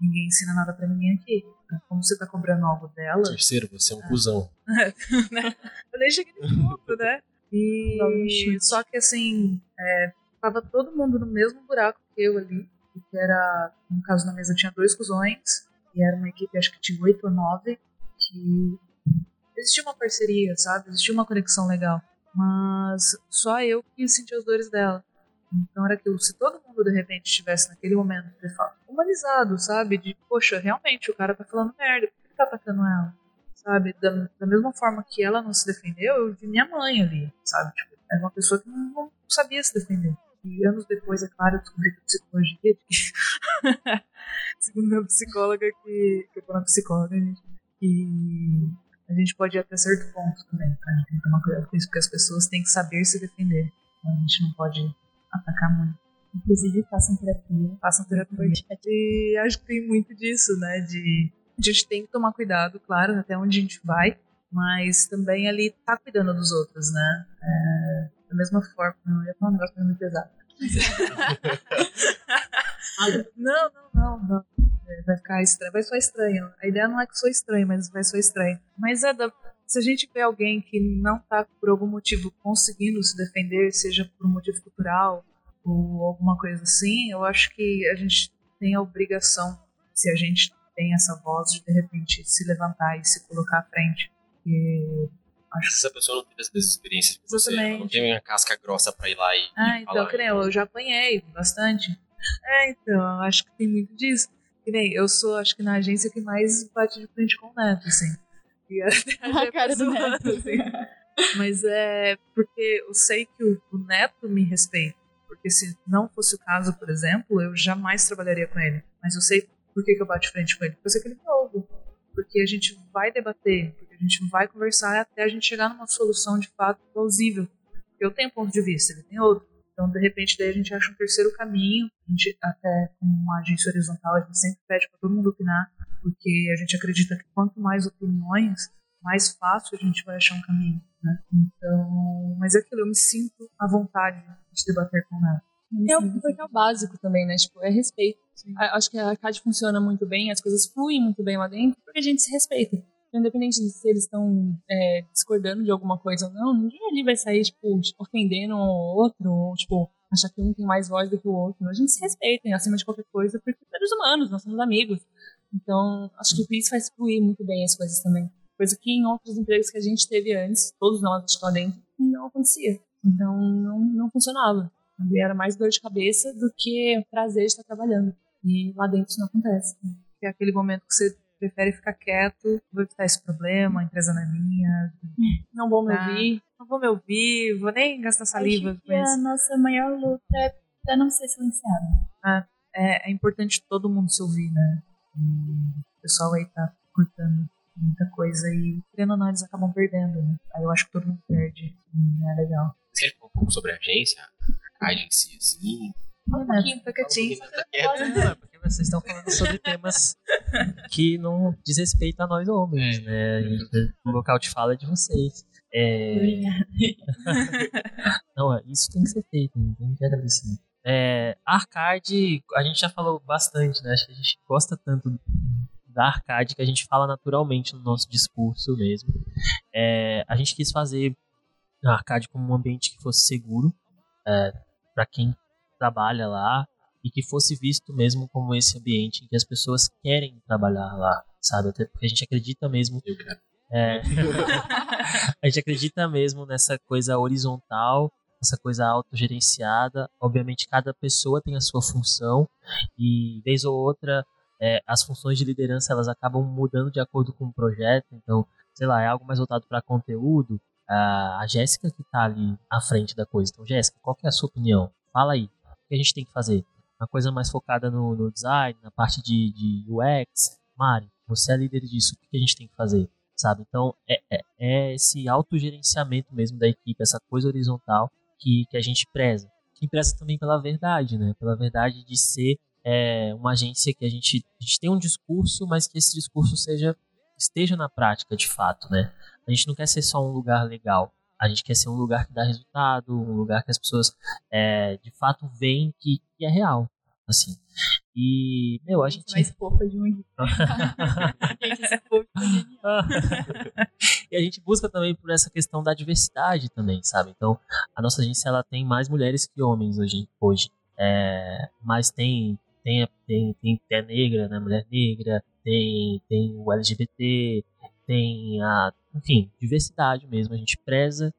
ninguém ensina nada para ninguém aqui. Então, como você tá cobrando algo dela. Terceiro, você é um cuzão. eu nem cheguei nesse ponto, né? E só que assim, é, tava todo mundo no mesmo buraco que eu ali. Que era, no caso na mesa tinha dois cuzões, e era uma equipe acho que de oito ou nove, que existia uma parceria, sabe? Existia uma conexão legal. Mas só eu que sentia as dores dela. Então era aquilo, se todo mundo de repente estivesse naquele momento humanizado, sabe? De, poxa, realmente o cara tá falando merda, por que ele tá atacando ela? Sabe? Da, da mesma forma que ela não se defendeu, eu vi minha mãe ali, sabe? Tipo, era uma pessoa que não, não sabia se defender. E anos depois, é claro, eu descobri que a psicologia, segundo minha psicóloga, que, que eu na psicóloga, gente, e a gente pode ir até certo ponto também? A gente tem que tomar cuidado com isso, porque as pessoas têm que saber se defender. Então a gente não pode atacar muito. Inclusive, façam terapia. Façam terapia. E acho que tem muito disso, né? De a gente tem que tomar cuidado, claro, até onde a gente vai, mas também ali tá cuidando dos outros, né? É, da mesma forma, não ia falar um negócio muito pesado. não, não, não, não. É, vai ficar estranho, vai soar estranho. A ideia não é que sou estranho, mas vai soar estranho. Mas é da, se a gente vê alguém que não tá por algum motivo conseguindo se defender, seja por um motivo cultural ou alguma coisa assim, eu acho que a gente tem a obrigação, se a gente tem essa voz, de de repente se levantar e se colocar à frente. E Acho que essa pessoa não teve as mesmas experiências que você, ela não tem uma casca grossa pra ir lá e. Ah, e então, falar. que nem eu, eu já apanhei bastante. É, então, acho que tem muito disso. Que nem eu sou, acho que na agência que mais bate de frente com o Neto, assim. E até A cara do Neto. assim. Mas é porque eu sei que o, o Neto me respeita. Porque se não fosse o caso, por exemplo, eu jamais trabalharia com ele. Mas eu sei por que, que eu bato de frente com ele. Porque eu sei que ele me ouve. Porque a gente vai debater, porque a gente vai conversar até a gente chegar numa solução de fato plausível. Eu tenho um ponto de vista, ele tem outro. Então, de repente, daí a gente acha um terceiro caminho. A gente, até com uma agência horizontal, a gente sempre pede para todo mundo opinar, porque a gente acredita que quanto mais opiniões, mais fácil a gente vai achar um caminho. Né? Então, mas é aquilo, eu me sinto à vontade de debater com ela. É o, porque o básico também, né? Tipo, é respeito. Acho que a CAD funciona muito bem, as coisas fluem muito bem lá dentro, porque a gente se respeita. Independente de se eles estão é, discordando de alguma coisa ou não, ninguém ali vai sair, tipo, ofendendo um ou outro, ou, tipo, achar que um tem mais voz do que o outro. A gente se respeita, acima de qualquer coisa, porque somos humanos, nós somos amigos. Então, acho que isso faz fluir muito bem as coisas também. Coisa que em outros empregos que a gente teve antes, todos nós acho lá dentro, não acontecia. Então, não, não funcionava. Era mais dor de cabeça do que prazer de estar trabalhando. E lá dentro isso não acontece. é aquele momento que você prefere ficar quieto, vou evitar esse problema, a empresa não é minha, não vou me Tá. ouvir, não vou me ouvir, vou nem gastar saliva Acho com que a nossa maior luta é pra não ser silenciado. É, é importante todo mundo se ouvir, né? E o pessoal aí tá cortando muita coisa e, querendo ou não, eles acabam perdendo, né? Aí eu acho que todo mundo perde. E não é legal. Você quer falar um pouco sobre a agência? A si, assim? Um pouquinho, quietinho. Não, é porque vocês estão falando sobre temas que não diz respeito a nós homens, né? A gente- O local de fala é de vocês. É. Não, é, isso tem que ser feito, não tem que agradecer. É, arcade, a gente já falou bastante, né? Acho que a gente gosta tanto da arcade que a gente fala naturalmente no nosso discurso mesmo. É, a gente quis fazer a arcade como um ambiente que fosse seguro é, para quem trabalha lá e que fosse visto mesmo como esse ambiente em que as pessoas querem trabalhar lá, sabe? Até porque a gente acredita mesmo Eu quero. é. a gente acredita mesmo nessa coisa horizontal, essa coisa autogerenciada. Obviamente, cada pessoa tem a sua função e, vez ou outra, é, as funções de liderança elas acabam mudando de acordo com o projeto. Então, sei lá, é algo mais voltado para conteúdo. A, a Jéssica que está ali à frente da coisa. Então, Jéssica, qual que é a sua opinião? Fala aí. Que a gente tem que fazer? Uma coisa mais focada no, no design, na parte de, de UX. Mari, você é líder disso. O que a gente tem que fazer? sabe? Então é, é, é esse autogerenciamento mesmo da equipe, essa coisa horizontal que, que a gente preza. Que preza também pela verdade, né? Pela verdade de ser é, uma agência que a gente, a gente tem um discurso, mas que esse discurso seja esteja na prática de fato, né? A gente não quer ser só um lugar legal. A gente quer ser um lugar que dá resultado, um lugar que as pessoas é, de fato veem que, que é real, assim. E, meu, a gente... mais fofa de um. Gente, esse é e a gente busca também por essa questão da diversidade também, sabe? Então, a nossa agência ela tem mais mulheres que homens hoje. hoje. É, mas tem tem tem tem tem negra, né? Mulher negra, tem tem o LGBT, tem a, enfim, diversidade mesmo. A gente preza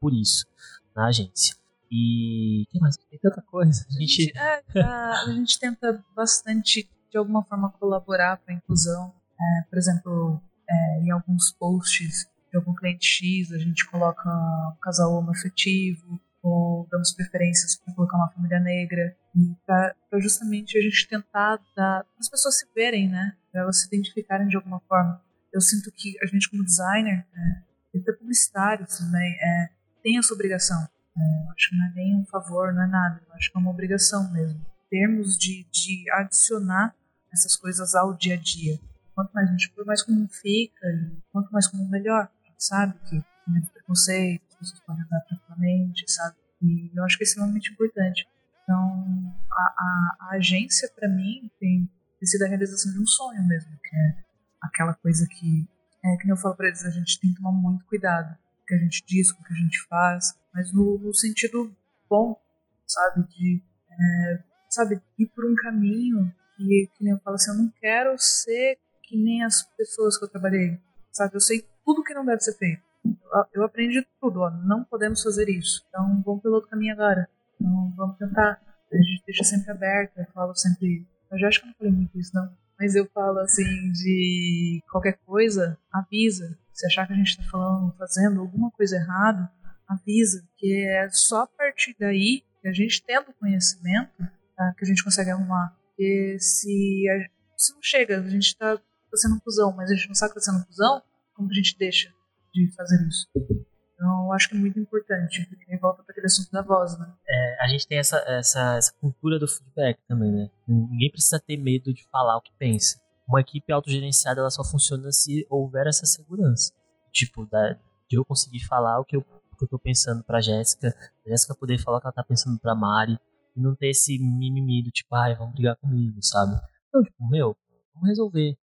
por isso na agência. E que mais? Tem tanta coisa. A A gente gente, é, a, gente tenta bastante, de alguma forma, colaborar para a inclusão. É, por exemplo, é, em alguns posts de algum cliente X, a gente coloca um casal homoafetivo, ou damos preferências para colocar uma família negra, para justamente a gente tentar dar, as pessoas se verem, né? Para elas se identificarem de alguma forma. Eu sinto que a gente, como designer, é, e até publicitário também, é, tem essa obrigação. É, eu acho que não é nem um favor, não é nada. Eu acho que é uma obrigação mesmo. Termos de, de adicionar essas coisas ao dia a dia. Quanto mais a gente for, mais comum fica, e quanto mais comum, melhor. Sabe que tem preconceito, as pessoas podem andar tranquilamente, sabe? E eu acho que é extremamente importante. Então, a, a, a agência, para mim, tem, tem sido a realização de um sonho mesmo, que é aquela coisa que, é, que eu falo para eles, a gente tem que tomar muito cuidado com o que a gente diz, com o que a gente faz, mas no, no sentido bom, sabe? De, é, sabe, ir por um caminho que, que nem eu falo assim, eu não quero ser que nem as pessoas que eu trabalhei, sabe? Eu sei tudo que não deve ser feito. Eu, eu aprendi tudo, ó, não podemos fazer isso. Então vamos pelo outro caminho agora. Então vamos tentar. A gente deixa sempre aberto, eu falo sempre. Eu já acho que eu não falei muito isso, não. Mas eu falo assim de qualquer coisa, avisa. Se achar que a gente está falando, fazendo alguma coisa errada, avisa. Que é só a partir daí que a gente tendo conhecimento tá, que a gente consegue arrumar. Porque se, se não chega, a gente está tá sendo um cuzão, mas a gente não sabe que está sendo um cuzão, como a gente deixa de fazer isso? Então, eu acho que é muito importante. E volta para aquele assunto da voz, né? a gente tem essa, essa, essa cultura do feedback também, né? Ninguém precisa ter medo de falar o que pensa. Uma equipe autogerenciada ela só funciona se houver essa segurança. Tipo, da, de eu conseguir falar o que eu, o que eu tô pensando pra Jéssica, a Jéssica poder falar o que ela tá pensando pra Mari, e não ter esse mimimi do tipo, ai, vamos brigar comigo, sabe? Não, tipo, meu, vamos resolver.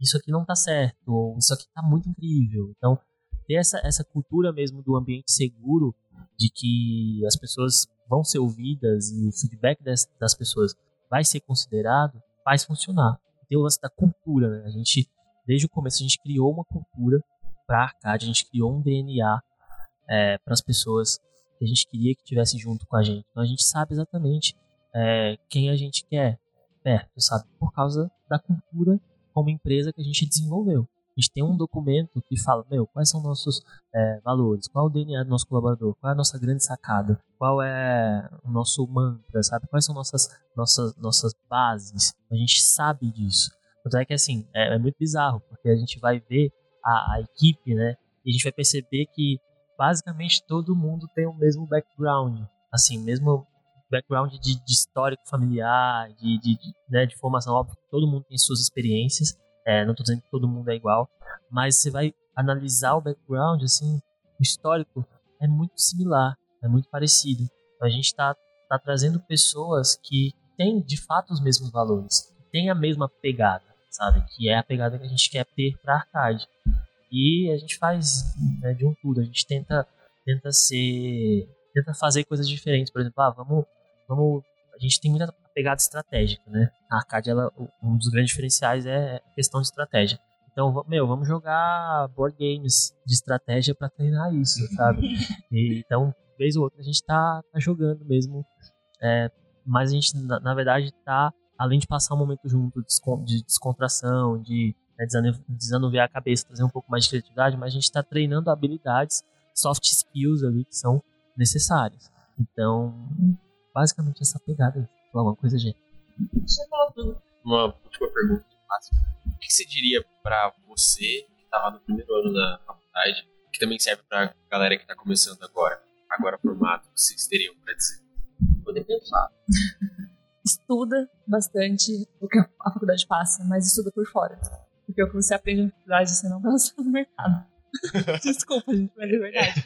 Isso aqui não tá certo, ou isso aqui tá muito incrível. Então, ter essa, essa cultura mesmo do ambiente seguro de que as pessoas vão ser ouvidas e o feedback das, das pessoas vai ser considerado, faz funcionar. Tem o lance da cultura, né? A gente, desde o começo, a gente criou uma cultura para arcade, a gente criou um DNA é, para as pessoas que a gente queria que estivesse junto com a gente. Então a gente sabe exatamente é, quem a gente quer perto, sabe? Por causa da cultura como empresa que a gente desenvolveu. A gente tem um documento que fala, meu, quais são nossos é, valores, qual é o DNA do nosso colaborador, qual é a nossa grande sacada, qual é o nosso mantra, sabe? Quais são nossas, nossas, nossas bases. A gente sabe disso. Tanto é que, assim, é, é muito bizarro, porque a gente vai ver a, a equipe, né? E a gente vai perceber que basicamente todo mundo tem o mesmo background, assim, mesmo background de, de histórico familiar, de, de, de, né, de formação, óbvio, todo mundo tem suas experiências, é, não estou dizendo que todo mundo é igual, mas você vai analisar o background, assim, o histórico é muito similar, é muito parecido. A gente está tá trazendo pessoas que têm de fato os mesmos valores, que têm a mesma pegada, sabe? Que é a pegada que a gente quer ter para arcade. E a gente faz né, de um tudo, a gente tenta tenta ser tenta fazer coisas diferentes, por exemplo, ah, vamos vamos a gente tem muita pegada estratégica, né? A arcade, ela, um dos grandes diferenciais é a questão de estratégia. Então, meu, vamos jogar board games de estratégia para treinar isso, sabe? E, então, vez ou outra, a gente tá, tá jogando mesmo. É, mas a gente, na, na, verdade, tá, além de passar um momento junto de descontração, de né, desanuviar a cabeça, trazer um pouco mais de criatividade, mas a gente está treinando habilidades, soft skills ali que são necessárias. Então, basicamente essa pegada aí falar uma coisa, gente. Uma última pergunta O que você diria para você que estava no primeiro ano da faculdade, que também serve para galera que está começando agora, agora formado, que vocês teriam para dizer? Poder pensar. Estuda bastante o que a faculdade passa, mas estuda por fora. Porque o que você aprende na faculdade você não vai usar no mercado. Desculpa, gente, mas é verdade.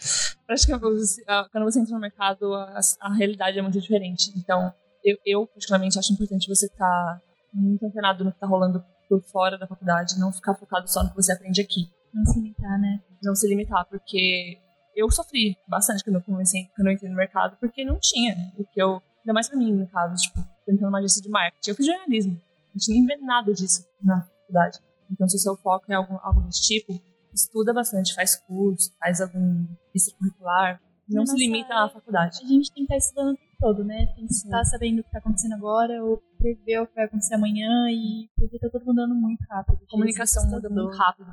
Acho que quando você entra no mercado, a, a realidade é muito diferente. Então, eu, eu particularmente acho importante você estar tá muito antenado no que está rolando por fora da faculdade, não ficar focado só no que você aprende aqui. Não se limitar, né? Não se limitar, porque eu sofri bastante quando eu comecei, quando eu entrei no mercado, porque não tinha o que eu, ainda mais pra mim, no caso, tipo, tentando uma agência de marketing. Eu fiz jornalismo, a gente nem vê nada disso na faculdade. Então, se o seu foco é algo, algo desse tipo, estuda bastante, faz curso, faz algum extracurricular, não se limita à faculdade. A gente tem que estar estudando o tempo todo, né? Tem que estar sabendo o que está acontecendo agora ou prever o que vai acontecer amanhã e porque tá tudo mudando muito rápido. A comunicação muda muito rápido.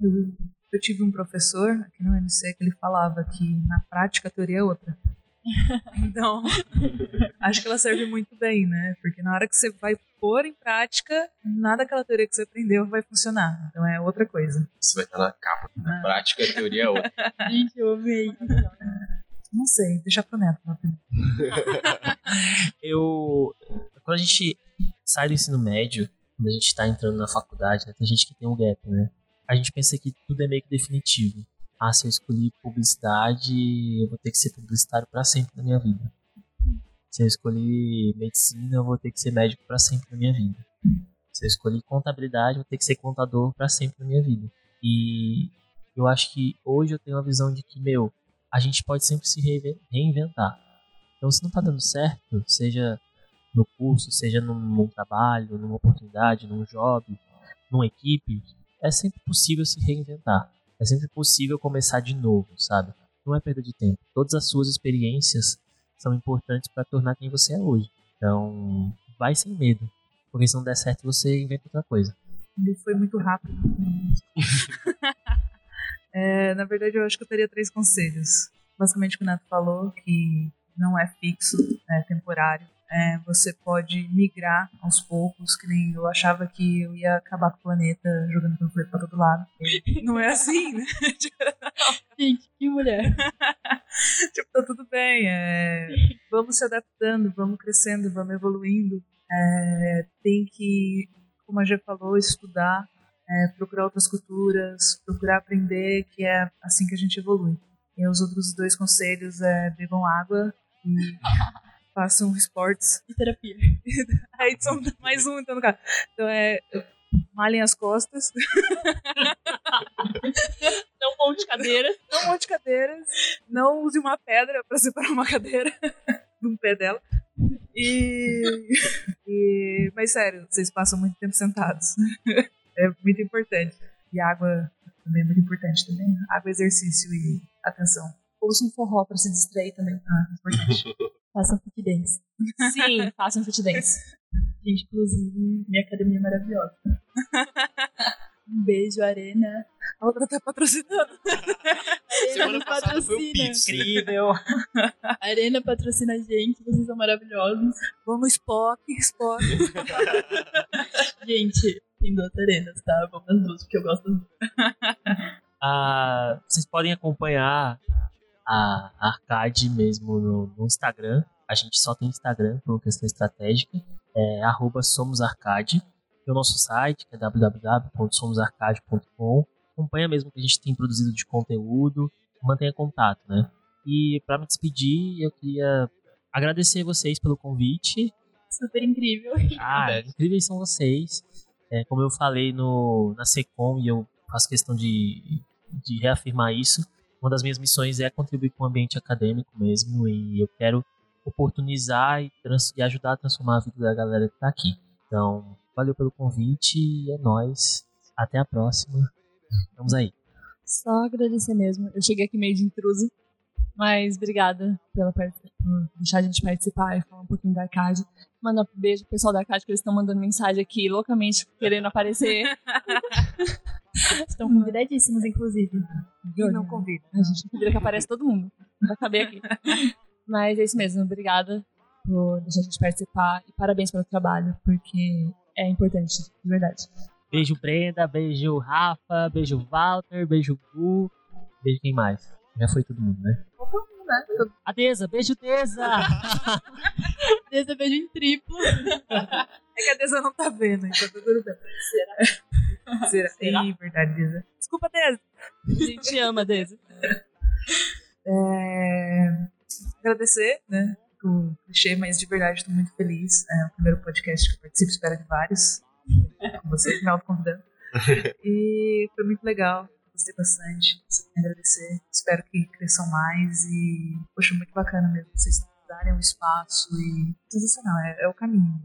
Eu, eu tive um professor aqui no MC que ele falava que na prática a teoria é outra. Então, acho que ela serve muito bem, né? Porque na hora que você vai pôr em prática, nada daquela teoria que você aprendeu vai funcionar. Então é outra coisa. Você vai estar na capa. Na ah. prática, a teoria é outra. Gente, eu amei. Não sei, deixa pro Neto. eu. Quando a gente sai do ensino médio, quando a gente tá entrando na faculdade, né, tem gente que tem um gap, né? A gente pensa que tudo é meio que definitivo. Ah, se eu escolhi publicidade, eu vou ter que ser publicitário para sempre na minha vida. Se eu escolhi medicina, eu vou ter que ser médico para sempre na minha vida. Se eu escolhi contabilidade, eu vou ter que ser contador para sempre na minha vida. E eu acho que hoje eu tenho a visão de que, meu, a gente pode sempre se reinventar. Então, se não está dando certo, seja no curso, seja num, num, trabalho, numa oportunidade, num job, numa equipe, é sempre possível se reinventar. É sempre possível começar de novo, sabe? Não é perda de tempo. Todas as suas experiências são importantes para tornar quem você é hoje. Então, vai sem medo. Porque se não der certo, você inventa outra coisa. Ele foi muito rápido. É, na verdade, eu acho que eu teria três conselhos. Basicamente, o que o Neto falou, que não é fixo, é temporário. É, você pode migrar aos poucos, que nem eu achava que eu ia acabar com o planeta jogando panfleto para todo lado. Não é assim, né? Gente, que mulher. tipo, tá tudo bem. É, vamos se adaptando, vamos crescendo, vamos evoluindo. É, tem que, como a Gê falou, estudar é, procurar outras culturas, procurar aprender, que é assim que a gente evolui. E os outros dois conselhos é bebam água e façam esportes. E terapia. Aí são mais um, então, no caso. Então é. Malhem as costas. Não monte cadeiras. Não monte cadeiras. Não use uma pedra para separar uma cadeira de um pé dela. E, e. Mas sério, vocês passam muito tempo sentados é muito importante. E água também é muito importante também. Água, exercício e atenção. Ouça um forró para se distrair também. Ah, é importante. Façam fit dance. Sim, façam fit dance. Gente, inclusive, minha academia é maravilhosa. Um beijo, Arena. A outra tá patrocinando. Arena patrocina. Incrível. Arena patrocina a gente, vocês são maravilhosos. Vamos, Spock, Spock. Gente, tem duas arenas, tá? Vamos nas duas, porque eu gosto das duas. Ah, vocês podem acompanhar a Arcade mesmo no, no Instagram. A gente só tem Instagram por uma questão estratégica. É arroba somosarcade. Tem o nosso site, que é www.somosarcade.com. Acompanha mesmo o que a gente tem produzido de conteúdo. Mantenha contato, né? E para me despedir, eu queria agradecer vocês pelo convite. Super incrível. Ah, Verdade. incríveis são vocês. É, como eu falei no, na Secom, e eu faço questão de, de reafirmar isso, uma das minhas missões é contribuir com o ambiente acadêmico mesmo, e eu quero oportunizar e, trans- e ajudar a transformar a vida da galera que está aqui. Então, valeu pelo convite, e é nóis. Até a próxima. Vamos aí. Só agradecer mesmo. Eu cheguei aqui meio de intruso, mas obrigada pela por deixar a gente participar e falar um pouquinho da Arcade. Mandar um beijo pro pessoal da Arcade, que eles estão mandando mensagem aqui loucamente querendo aparecer. Estão convidadíssimos, inclusive. Não convida. A gente vira que aparece todo mundo. Vai caber aqui. Mas é isso mesmo. Obrigada por deixar a gente participar e parabéns pelo trabalho, porque é importante, de verdade. Beijo Brenda, beijo Rafa, beijo Walter, beijo Gu, beijo quem mais? Já foi todo mundo, né? A Deza, beijo Deza! Desse beijo em triplo. É que a Deza não tá vendo, então tá tudo bem. Será? Será? Será? Ih, verdade, Deza. Desculpa, Deza. A gente ama, Deza. É, Agradecer, né? O clichê, mas de verdade estou muito feliz. É o primeiro podcast que eu participo, espero de vários. Com vocês, me autoconvidando. E foi muito legal. Gostei bastante. Agradecer. Espero que cresçam mais e, poxa, muito bacana mesmo. Vocês darem um espaço e. Sensacional, é, é o caminho.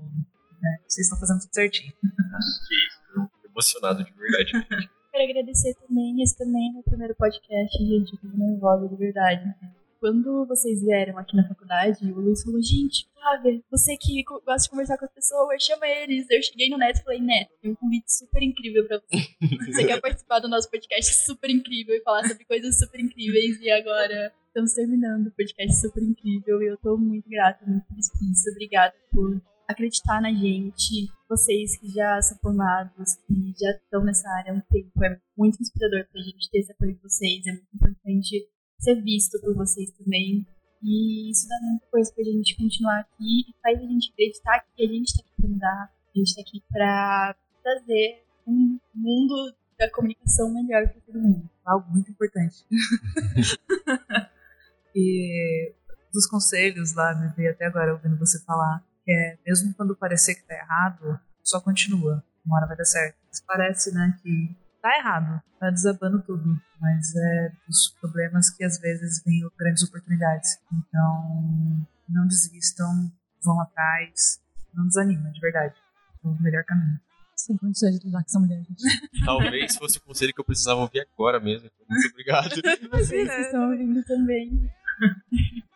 Né? Vocês estão fazendo tudo certinho. Emocionado de verdade. Quero agradecer também. Esse também é meu primeiro podcast, gente. Eu tô nervosa, de verdade. Quando vocês vieram aqui na faculdade, o Luiz falou: Gente, Flávia, você que gosta de conversar com as pessoas, chama eles. Eu cheguei no Neto e falei: Neto, tem um convite super incrível pra você. Você quer participar do nosso podcast super incrível e falar sobre coisas super incríveis. E agora estamos terminando o podcast super incrível. E eu tô muito grata, muito feliz por isso. Obrigada por acreditar na gente. Vocês que já são formados, que já estão nessa área há um tempo, é muito inspirador pra gente ter esse apoio de vocês. É muito importante ser visto por vocês também. E isso dá muita coisa pra gente continuar aqui e faz a gente acreditar que a gente tá aqui pra mudar, a gente tá aqui pra trazer um mundo da comunicação melhor pra todo mundo. algo muito importante. e dos conselhos lá, me veio até agora ouvindo você falar, é mesmo quando parecer que tá errado, só continua. Uma hora vai dar certo. Mas parece, né, que tá errado, tá desabando tudo. Mas é dos problemas que às vezes vêm grandes oportunidades. Então, não desistam, vão atrás, não desanima, de verdade. É o melhor caminho. Sem condições de lidar com essa mulher, gente. Talvez fosse o conselho que eu precisava ouvir agora mesmo. Então, Muito obrigado. Vocês que estão ouvindo também.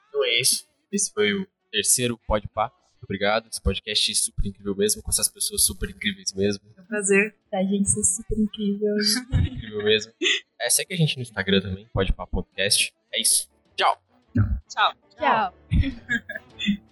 Então é isso. Esse foi o terceiro Pode Pá. Muito obrigado. Esse podcast é super incrível mesmo, com essas pessoas super incríveis mesmo. É um prazer. Pra gente ser super incrível. Incrível mesmo. É, segue a gente no Instagram também, Pode Pá Podcast. É isso. Tchau. Tchau.